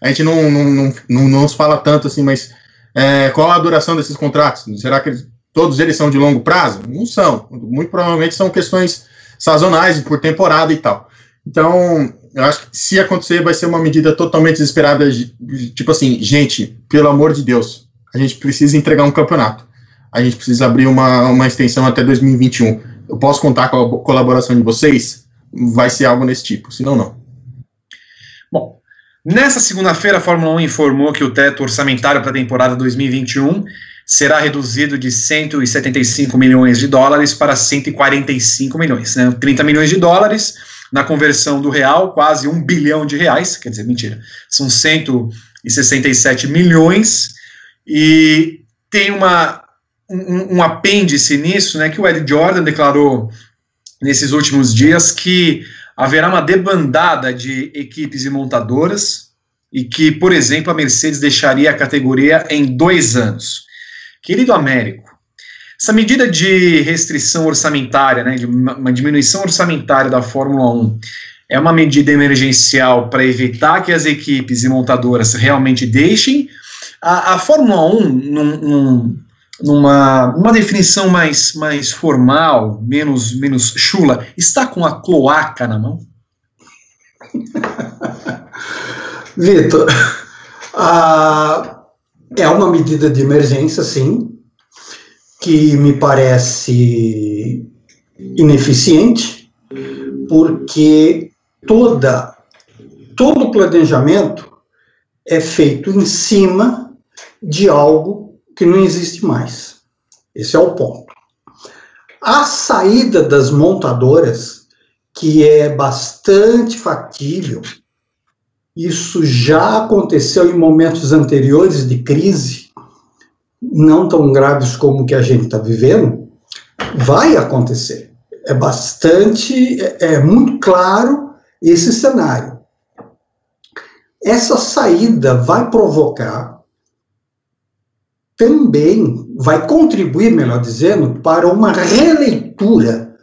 S4: A gente não, não, não, não, não nos fala tanto assim, mas é, qual a duração desses contratos? Será que eles, todos eles são de longo prazo? Não são. Muito provavelmente são questões sazonais, por temporada e tal. Então, eu acho que se acontecer, vai ser uma medida totalmente desesperada. Tipo assim, gente, pelo amor de Deus, a gente precisa entregar um campeonato. A gente precisa abrir uma, uma extensão até 2021. Eu posso contar com a colaboração de vocês? Vai ser algo nesse tipo, senão não.
S1: Bom, nessa segunda-feira a Fórmula 1 informou que o teto orçamentário para a temporada 2021 será reduzido de 175 milhões de dólares para 145 milhões, né? 30 milhões de dólares na conversão do real, quase um bilhão de reais, quer dizer, mentira, são 167 milhões e tem uma, um, um apêndice nisso, né, que o Ed Jordan declarou nesses últimos dias que haverá uma debandada de equipes e montadoras e que, por exemplo, a Mercedes deixaria a categoria em dois anos. Querido Américo, essa medida de restrição orçamentária, né, de uma diminuição orçamentária da Fórmula 1, é uma medida emergencial para evitar que as equipes e montadoras realmente deixem a, a Fórmula 1, num, num, numa uma definição mais, mais formal, menos, menos chula, está com a cloaca na mão?
S2: Vitor, é uma medida de emergência, sim, que me parece ineficiente, porque toda, todo planejamento é feito em cima de algo que não existe mais. Esse é o ponto. A saída das montadoras, que é bastante factível, isso já aconteceu em momentos anteriores de crise, não tão graves como o que a gente está vivendo, vai acontecer. É bastante, é, é muito claro esse cenário. Essa saída vai provocar também vai contribuir, melhor dizendo, para uma releitura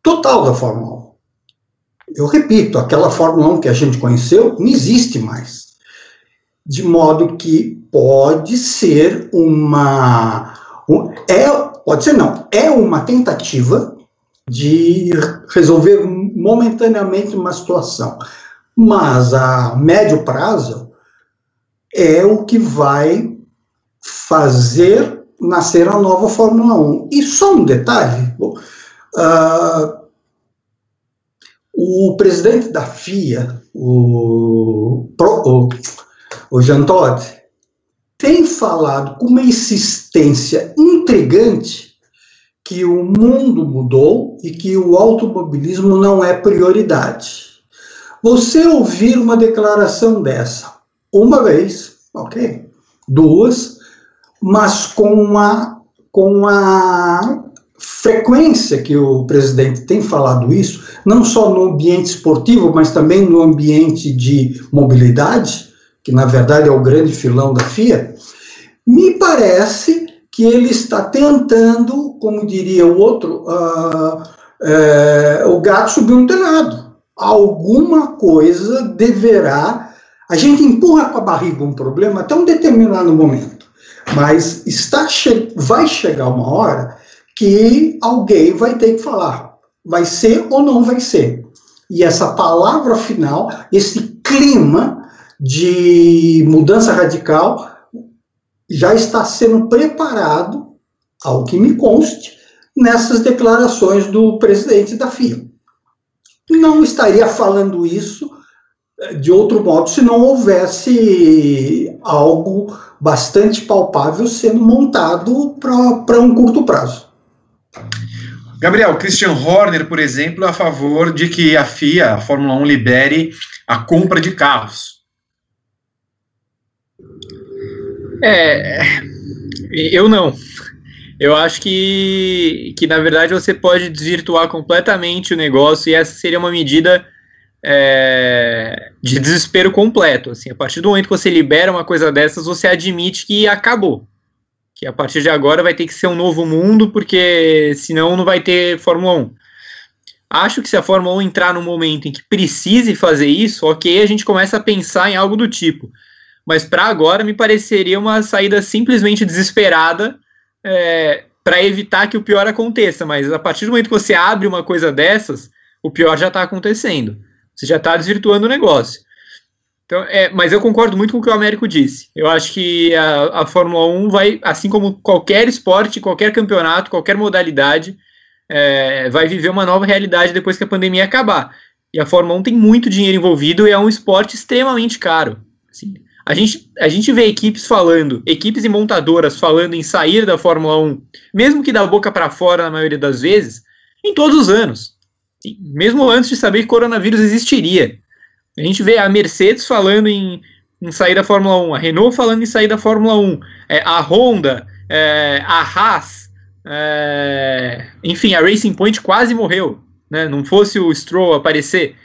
S2: total da Fórmula 1. Eu repito, aquela Fórmula 1 que a gente conheceu não existe mais. De modo que pode ser uma. Um, é, pode ser não, é uma tentativa de resolver momentaneamente uma situação. Mas a médio prazo é o que vai fazer nascer a nova Fórmula 1. E só um detalhe: uh, o presidente da FIA, o, o, o Jean Todt, tem falado com uma insistência intrigante que o mundo mudou e que o automobilismo não é prioridade. Você ouvir uma declaração dessa uma vez, ok? Duas, mas com a, com a frequência que o presidente tem falado isso, não só no ambiente esportivo, mas também no ambiente de mobilidade, que na verdade é o grande filão da FIA, me parece que ele está tentando, como diria o outro, uh, o gato subiu um telhado. Alguma coisa deverá. A gente empurra com a barriga um problema até um determinado momento. Mas está che vai chegar uma hora que alguém vai ter que falar, vai ser ou não vai ser. E essa palavra final, esse clima de mudança radical já está sendo preparado, ao que me conste, nessas declarações do presidente da FIA. Não estaria falando isso de outro modo se não houvesse algo bastante palpável sendo montado para um curto prazo.
S1: Gabriel, Christian Horner, por exemplo, é a favor de que a FIA, a Fórmula 1, libere a compra de carros.
S3: É, eu não. Eu acho que, que, na verdade, você pode desvirtuar completamente o negócio e essa seria uma medida é, de desespero completo. Assim, a partir do momento que você libera uma coisa dessas, você admite que acabou. que a partir de agora vai ter que ser um novo mundo, porque senão não vai ter Fórmula 1. Acho que se a Fórmula 1 entrar no momento em que precise fazer isso, ok, a gente começa a pensar em algo do tipo. Mas para agora me pareceria uma saída simplesmente desesperada é, para evitar que o pior aconteça. Mas a partir do momento que você abre uma coisa dessas, o pior já está acontecendo. Você já está desvirtuando o negócio. Então, é, mas eu concordo muito com o que o Américo disse. Eu acho que a, a Fórmula 1 vai, assim como qualquer esporte, qualquer campeonato, qualquer modalidade, é, vai viver uma nova realidade depois que a pandemia acabar. E a Fórmula 1 tem muito dinheiro envolvido e é um esporte extremamente caro. Assim, a, gente, a gente vê equipes falando, equipes e montadoras falando em sair da Fórmula 1, mesmo que da boca para fora na maioria das vezes, em todos os anos. Mesmo antes de saber que coronavírus existiria. A gente vê a Mercedes falando em, em sair da Fórmula 1, a Renault falando em sair da Fórmula 1, é, a Honda, é, a Haas, é, enfim, a Racing Point quase morreu, né? Não fosse o Stroll aparecer.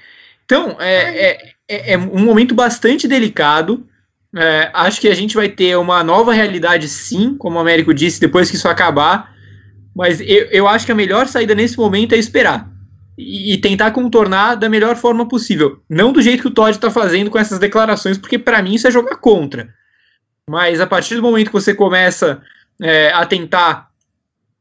S3: Então, é, é, é, é um momento bastante delicado. É, acho que a gente vai ter uma nova realidade, sim, como o Américo disse, depois que isso acabar. Mas eu, eu acho que a melhor saída nesse momento é esperar e, tentar contornar da melhor forma possível. Não do jeito que o Todd está fazendo com essas declarações, porque para mim isso é jogar contra. Mas a partir do momento que você começa é, a tentar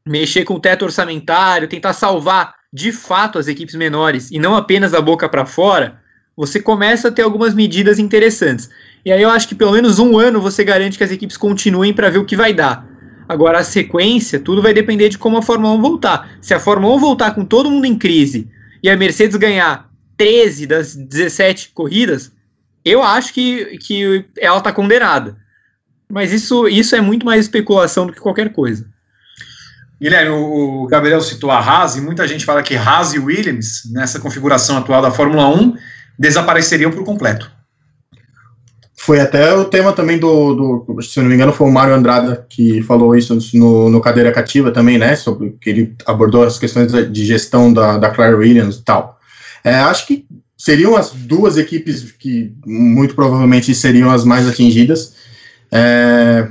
S3: mexer com o teto orçamentário, tentar salvar de fato as equipes menores e não apenas da boca para fora, você começa a ter algumas medidas interessantes. E aí eu acho que pelo menos um ano você garante que as equipes continuem para ver o que vai dar. Agora, a sequência, tudo vai depender de como a Fórmula 1 voltar. Se a Fórmula 1 voltar com todo mundo em crise e a Mercedes ganhar 13 das 17 corridas, eu acho que, que ela está condenada. Mas isso, isso é muito mais especulação do que qualquer coisa.
S1: Guilherme, o Gabriel citou a Haas e muita gente fala que Haas e Williams, nessa configuração atual da Fórmula 1, desapareceriam por completo.
S4: Foi até o tema também do, do, se não me engano, foi o Mário Andrada que falou isso no, no Cadeira Cativa também, né, sobre que ele abordou as questões de gestão da, da Claire Williams e tal. É, acho que seriam as duas equipes que muito provavelmente seriam as mais atingidas, é,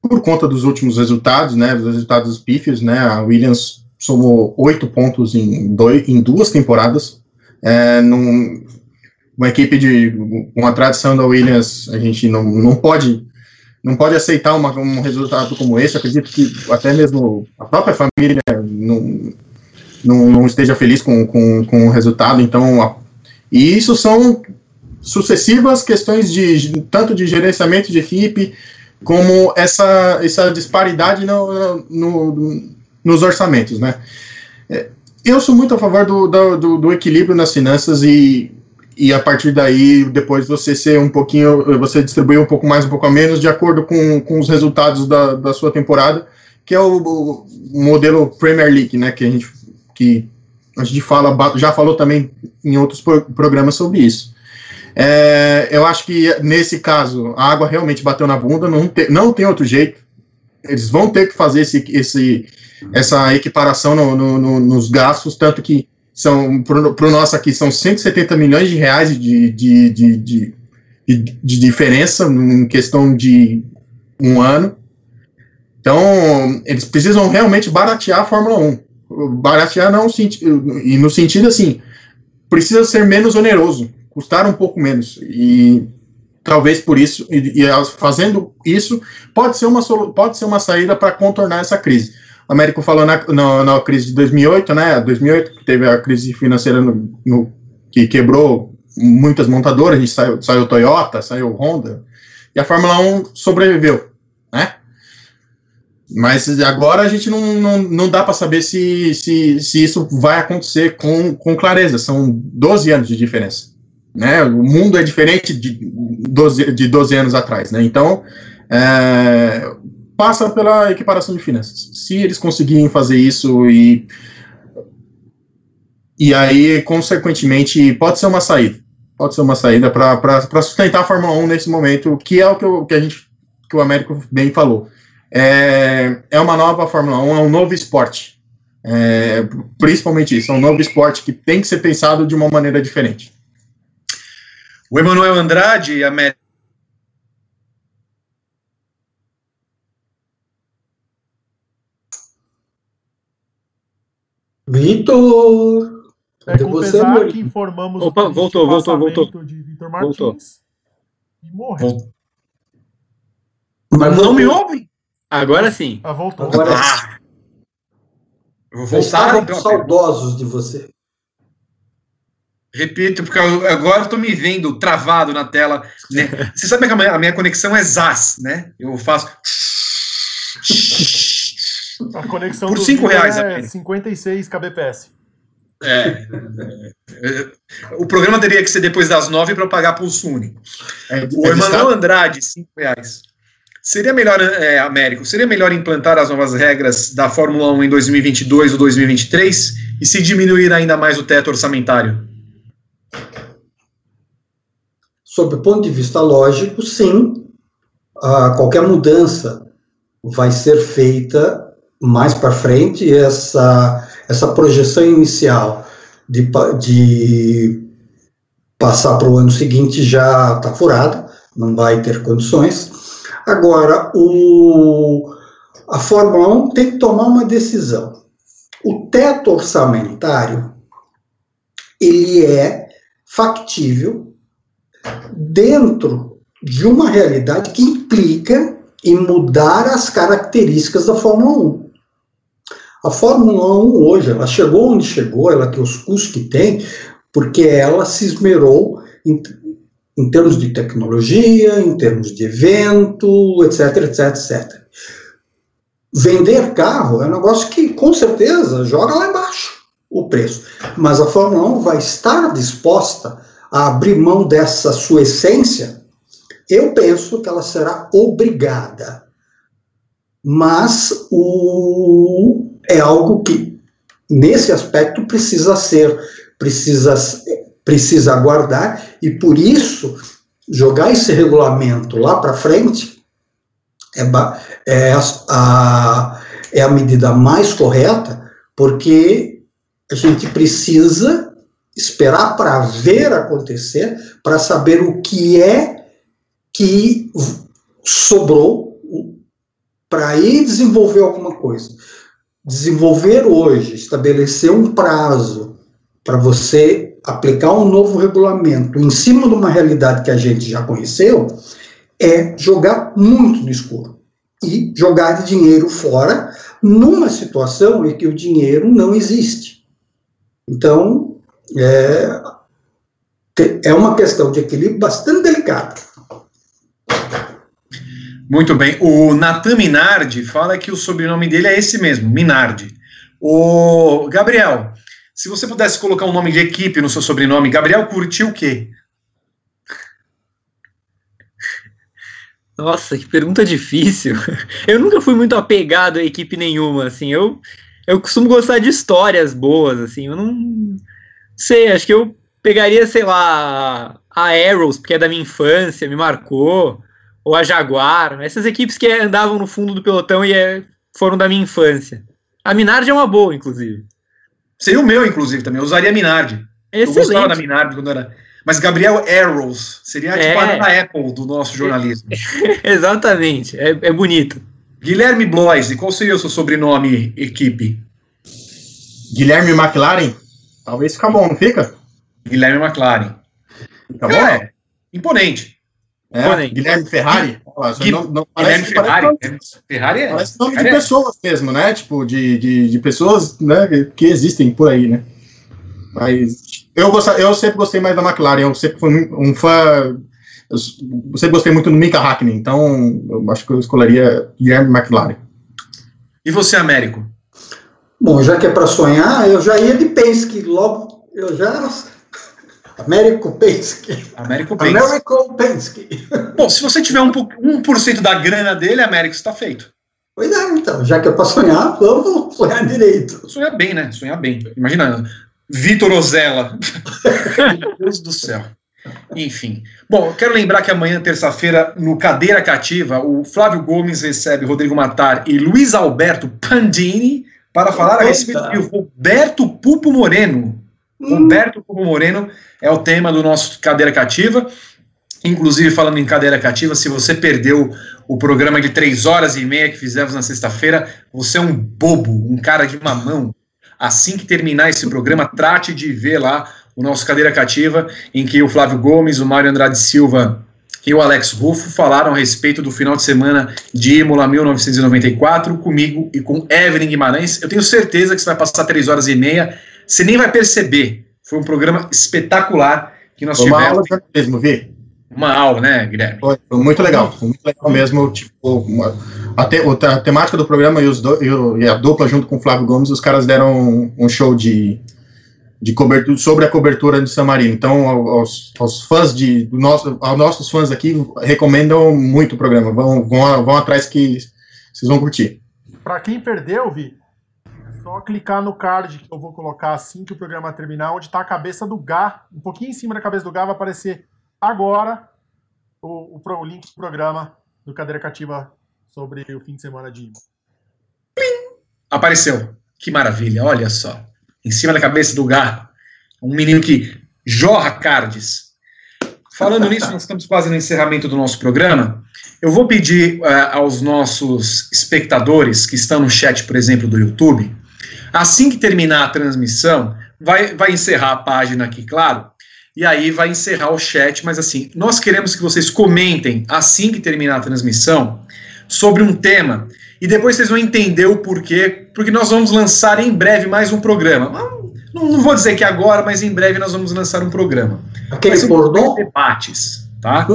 S4: por conta dos últimos resultados, né, dos resultados pífios, né, a Williams somou oito pontos em, dois, em duas temporadas, é, num, uma equipe de uma tradição da Williams, a gente não, não pode não pode aceitar uma, um resultado como esse. Acredito que até mesmo a própria família não, não, não esteja feliz com, com, com o resultado. Então, a, e isso são sucessivas questões de tanto de gerenciamento de equipe como essa, essa disparidade no, no, nos orçamentos, né? É, eu sou muito a favor do, do, do equilíbrio nas finanças e e a partir daí depois você ser um pouquinho, você distribuir um pouco mais, um pouco a menos, de acordo com, com os resultados da, da sua temporada, que é o, o modelo Premier League, né, que a gente, que a gente fala, já falou também em outros pro, programas sobre isso. É, eu acho que nesse caso a água realmente bateu na bunda, não, te, não tem outro jeito. Eles vão ter que fazer esse, esse, essa equiparação no, no, no, nos gastos, tanto que são para o nosso aqui são 170 milhões de reais de, de, de, de, de diferença em questão de um ano. Então, eles precisam realmente baratear a Fórmula 1. Baratear não e no sentido assim, precisa ser menos oneroso, custar um pouco menos. E talvez por isso, e, e fazendo isso, pode ser uma, pode ser uma saída para contornar essa crise. O Américo falou na, na, na, crise de 2008, né? 2008, que teve a crise financeira no, no, que quebrou muitas montadoras, a gente saiu, saiu Toyota, saiu Honda, e a Fórmula 1 sobreviveu, né? Mas agora a gente não, não, não dá para saber se, se, se isso vai acontecer com, com clareza. São 12 anos de diferença. Né? O mundo é diferente de 12, de 12 anos atrás. Né? Então, é, passa pela equiparação de finanças. Se eles conseguirem fazer isso e e aí, consequentemente, pode ser uma saída. Pode ser uma saída para sustentar a Fórmula 1 nesse momento, que é o que, eu, que a gente que o Américo bem falou. É, é uma nova Fórmula 1, é um novo esporte. É, principalmente isso, é um novo esporte que tem que ser pensado de uma maneira diferente.
S1: O Emanuel Andrade, Américo
S2: Vitor!
S5: É com
S2: Você,
S5: pesar que informamos
S3: Opa,
S5: o
S3: voltou, voltou, voltou.
S5: de Vitor
S3: Voltou.
S5: Martins e morreu.
S2: Mas
S1: Não me
S2: voltou.
S1: ouvem?
S3: Agora sim.
S5: Ah, voltou.
S2: Agora
S1: Ah. Eu vou
S2: já
S1: voltar.
S2: estavam
S1: Então,
S2: saudosos de você.
S1: repito, porque eu- agora eu tô me vendo travado na tela. né? Você sabe que a minha, a minha conexão é ZAS, né? Eu faço.
S5: A conexão
S1: Por
S5: do
S1: cinco
S5: Vitor
S1: reais,
S5: é
S1: Américo.
S5: 56 kbps.
S1: É, é, o programa teria que ser depois das nove para pagar Pulso Uni.
S4: É,
S1: O
S4: é
S1: Emanuel
S4: distância.
S1: Andrade, cinco reais. Seria melhor, é, Américo, seria melhor implantar as novas regras da Fórmula 1 em 2022 ou 2023 e se diminuir ainda mais o teto orçamentário?
S2: Sob o ponto de vista lógico, sim, ah, qualquer mudança vai ser feita mais para frente. Essa, essa projeção inicial de, de passar para o ano seguinte já está furada, não vai ter condições. Agora, o, a Fórmula 1 tem que tomar uma decisão. O teto orçamentário ele é factível dentro de uma realidade que implica em mudar as características da Fórmula 1. A Fórmula 1 hoje, ela chegou onde chegou, ela tem os custos que tem, porque ela se esmerou em, em termos de tecnologia, em termos de evento, etc, etc, etc. Vender carro é um negócio que, com certeza, joga lá embaixo o preço. Mas a Fórmula 1 vai estar disposta a abrir mão dessa sua essência, eu penso que ela será obrigada. Mas o, é algo que, nesse aspecto, precisa ser, precisa, precisa aguardar, e por isso, jogar esse regulamento lá para frente é, é, a, é a medida mais correta, porque a gente precisa esperar para ver acontecer, para saber o que é que sobrou para ir desenvolver alguma coisa. Desenvolver hoje, estabelecer um prazo para você aplicar um novo regulamento em cima de uma realidade que a gente já conheceu, é jogar muito no escuro e jogar dinheiro fora numa situação em que o dinheiro não existe. Então, é, é uma questão de equilíbrio bastante delicada.
S1: Muito bem. O Natan Minardi fala que o sobrenome dele é esse mesmo, Minardi. O Gabriel, se você pudesse colocar um nome de equipe no seu sobrenome, Gabriel curtiu o quê?
S3: Nossa, que pergunta difícil. Eu nunca fui muito apegado a equipe nenhuma, assim. Eu, eu costumo gostar de histórias boas, assim. Eu não sei, acho que eu pegaria, sei lá, a Arrows, porque é da minha infância, me marcou, ou a Jaguar, essas equipes que andavam no fundo do pelotão e é, foram da minha infância. A Minardi é uma boa, inclusive.
S1: Seria o meu, inclusive, também. Eu usaria Minardi. Eu gostava da
S3: Excelente.
S1: Minardi quando era. Mas Gabriel Arrows seria
S3: É.
S1: tipo a da Apple do nosso jornalismo.
S3: Exatamente, é, é bonito.
S1: Guilherme Bloise, qual seria o seu sobrenome, equipe?
S4: Guilherme McLaren, talvez fica bom, não fica?
S1: Guilherme McLaren.
S4: Fica bom?
S1: É, imponente.
S4: É. Guilherme Ferrari.
S1: Gui-
S4: não- não-
S1: Guilherme
S4: parece-
S1: Ferrari.
S4: parece-
S1: Ferrari é.
S4: Parece nome de
S1: Ferrari é-
S4: pessoas mesmo, né? Tipo, de, de, de pessoas né, que- existem por aí, né? Mas eu, gosta, eu sempre gostei mais da McLaren, eu sempre fui um um fã. Eu sempre gostei muito do Mika Hakkinen, então eu acho que eu escolheria Guilherme McLaren.
S1: E você, Américo?
S2: Bom, já que é para sonhar, eu já ia de Penske, logo, eu já... Américo Penske.
S1: Américo Penske.
S2: American Penske.
S1: Bom, se você tiver um, po- 1% da grana dele, Américo, está feito.
S2: Pois é, então, já que é para sonhar, vamos sonhar direito.
S1: Sonhar bem, né? Sonhar bem. Imagina, Vitor Ozella. Meu Deus do céu. Enfim. Bom, quero lembrar que amanhã, terça-feira, no Cadeira Cativa, o Flávio Gomes recebe Rodrigo Matar e Luiz Alberto Pandini para falar a
S2: Eita.
S1: respeito de Roberto Pupo Moreno. Roberto Pupo Moreno é o tema do nosso Cadeira Cativa. Inclusive, falando em cadeira cativa, se você perdeu o programa de três horas e meia que fizemos na sexta-feira, você é um bobo, um cara de mamão. Assim que terminar esse programa, trate de ver lá o nosso Cadeira Cativa, em que o Flávio Gomes, o Mário Andrade Silva e o Alex Ruffo falaram a respeito do final de semana de Imola 1994 comigo e com Evelyn Guimarães. Eu tenho certeza que você vai passar três horas e meia, você nem vai perceber. Foi um programa espetacular que nós
S4: Uma
S1: tivemos.
S4: aula mesmo, Vi.
S1: Uma aula, né, Guilherme?
S4: Foi, foi muito legal, foi muito legal mesmo. Tipo, uma- a, te- a temática do programa e, os do- e o- e a dupla junto com o Flávio Gomes, os caras deram um, um show de, de cobertura sobre a cobertura de San Marino. Então, ao- aos, aos fãs de do nosso, aos nossos fãs aqui recomendam muito o programa. Vão, vão, vão atrás que vocês vão curtir.
S5: Pra quem perdeu, Vi, só clicar no card que eu vou colocar assim que o programa terminar, onde tá a cabeça do Gá. Um pouquinho em cima da cabeça do Gá vai aparecer agora o, o, o link do programa do Cadeira Cativa sobre o fim de semana de Imola.
S1: Apareceu. Que maravilha, olha só. Em cima da cabeça do gato. Um menino que jorra cards. Falando nisso, nós estamos quase no encerramento do nosso programa. Eu vou pedir eh, aos nossos espectadores que estão no chat, por exemplo, do YouTube, assim que terminar a transmissão, vai, vai encerrar a página aqui, claro, e aí vai encerrar o chat, mas assim, nós queremos que vocês comentem assim que terminar a transmissão sobre um tema e depois vocês vão entender o porquê, porque nós vamos lançar em breve mais um programa. Não, não vou dizer que agora, mas em breve nós vamos lançar um programa.
S2: Aquele
S1: um
S2: pornô?
S1: debates, tá?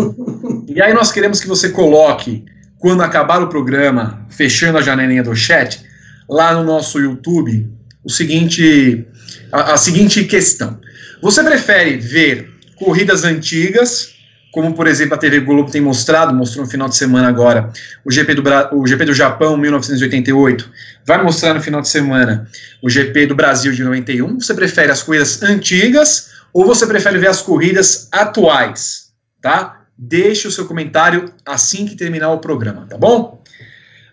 S1: e aí nós queremos que você coloque, quando acabar o programa, fechando a janelinha do chat, lá no nosso YouTube, o seguinte, a, a seguinte questão. Você prefere ver corridas antigas, como por exemplo a TV Globo tem mostrado, mostrou no final de semana agora, o GP do, Bra- o GP do Japão 1988, vai mostrar no final de semana o GP do Brasil de 91. Você prefere as corridas antigas ou você prefere ver as corridas atuais, tá? Deixe o seu comentário assim que terminar o programa, tá bom?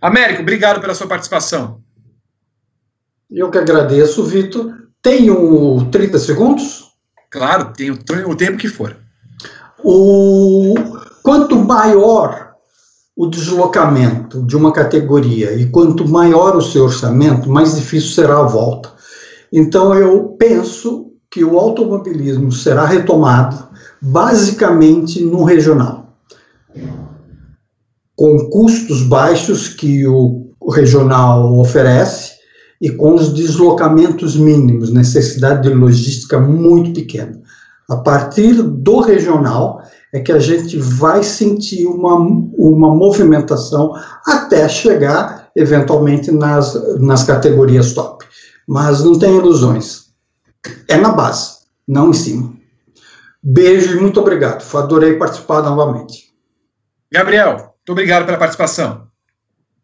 S1: Américo, obrigado pela sua participação.
S2: Eu que agradeço, Vitor. Tenho 30 segundos?
S1: Claro, tem o, t- o tempo que for.
S2: O, quanto maior o deslocamento de uma categoria e quanto maior o seu orçamento, mais difícil será a volta. Então, eu penso que o automobilismo será retomado basicamente no regional, com custos baixos que o regional oferece e com os deslocamentos mínimos, necessidade de logística muito pequena. A partir do regional é que a gente vai sentir uma, uma movimentação até chegar, eventualmente, nas, nas categorias top. Mas não tem ilusões. É na base, não em cima. Beijo e muito obrigado. Adorei participar novamente.
S1: Gabriel, muito obrigado pela participação.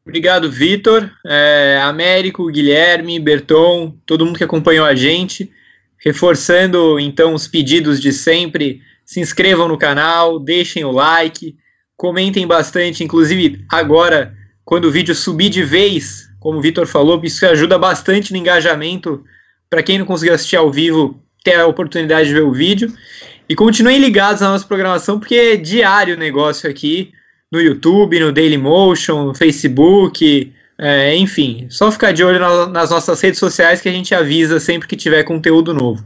S3: Obrigado, Vitor, é, Américo, Guilherme, Berton, todo mundo que acompanhou a gente. Reforçando então os pedidos de sempre, se inscrevam no canal, deixem o like, comentem bastante, inclusive agora, quando o vídeo subir de vez, como o Vitor falou, isso ajuda bastante no engajamento para quem não conseguiu assistir ao vivo ter a oportunidade de ver o vídeo. E continuem ligados na nossa programação, porque é diário o negócio aqui no YouTube, no Dailymotion, no Facebook, é, enfim, só ficar de olho na, nas nossas redes sociais que a gente avisa sempre que tiver conteúdo novo.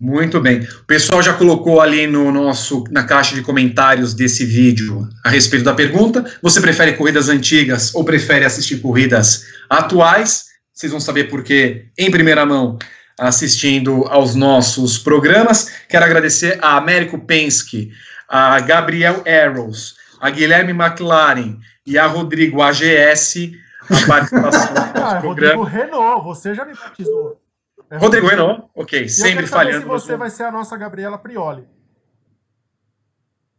S1: Muito bem. O pessoal já colocou ali no nosso na caixa de comentários desse vídeo a respeito da pergunta. Você prefere corridas antigas ou prefere assistir corridas atuais? Vocês vão saber por quê em primeira mão assistindo aos nossos programas. Quero agradecer a Américo Penske, a Gabriel Arrows, a Guilherme McLaren e a Rodrigo AGS a participação no
S5: Ah,
S1: nosso programa.
S5: Rodrigo Renault, você já me batizou. É
S1: Rodrigo Renault, ok,
S5: E eu
S1: sempre falhando.
S5: se você vai ser a nossa Gabriela Prioli.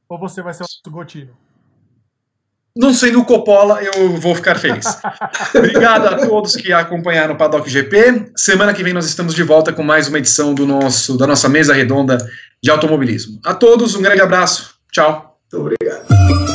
S5: Ou você vai ser o nosso Gotino.
S1: Não sendo o Coppola, eu vou ficar feliz. Obrigado a todos que acompanharam o Paddock GP. Semana que vem nós estamos de volta com mais uma edição do nosso, da nossa mesa redonda de automobilismo. A todos, um grande abraço. Tchau.
S2: Muito obrigado.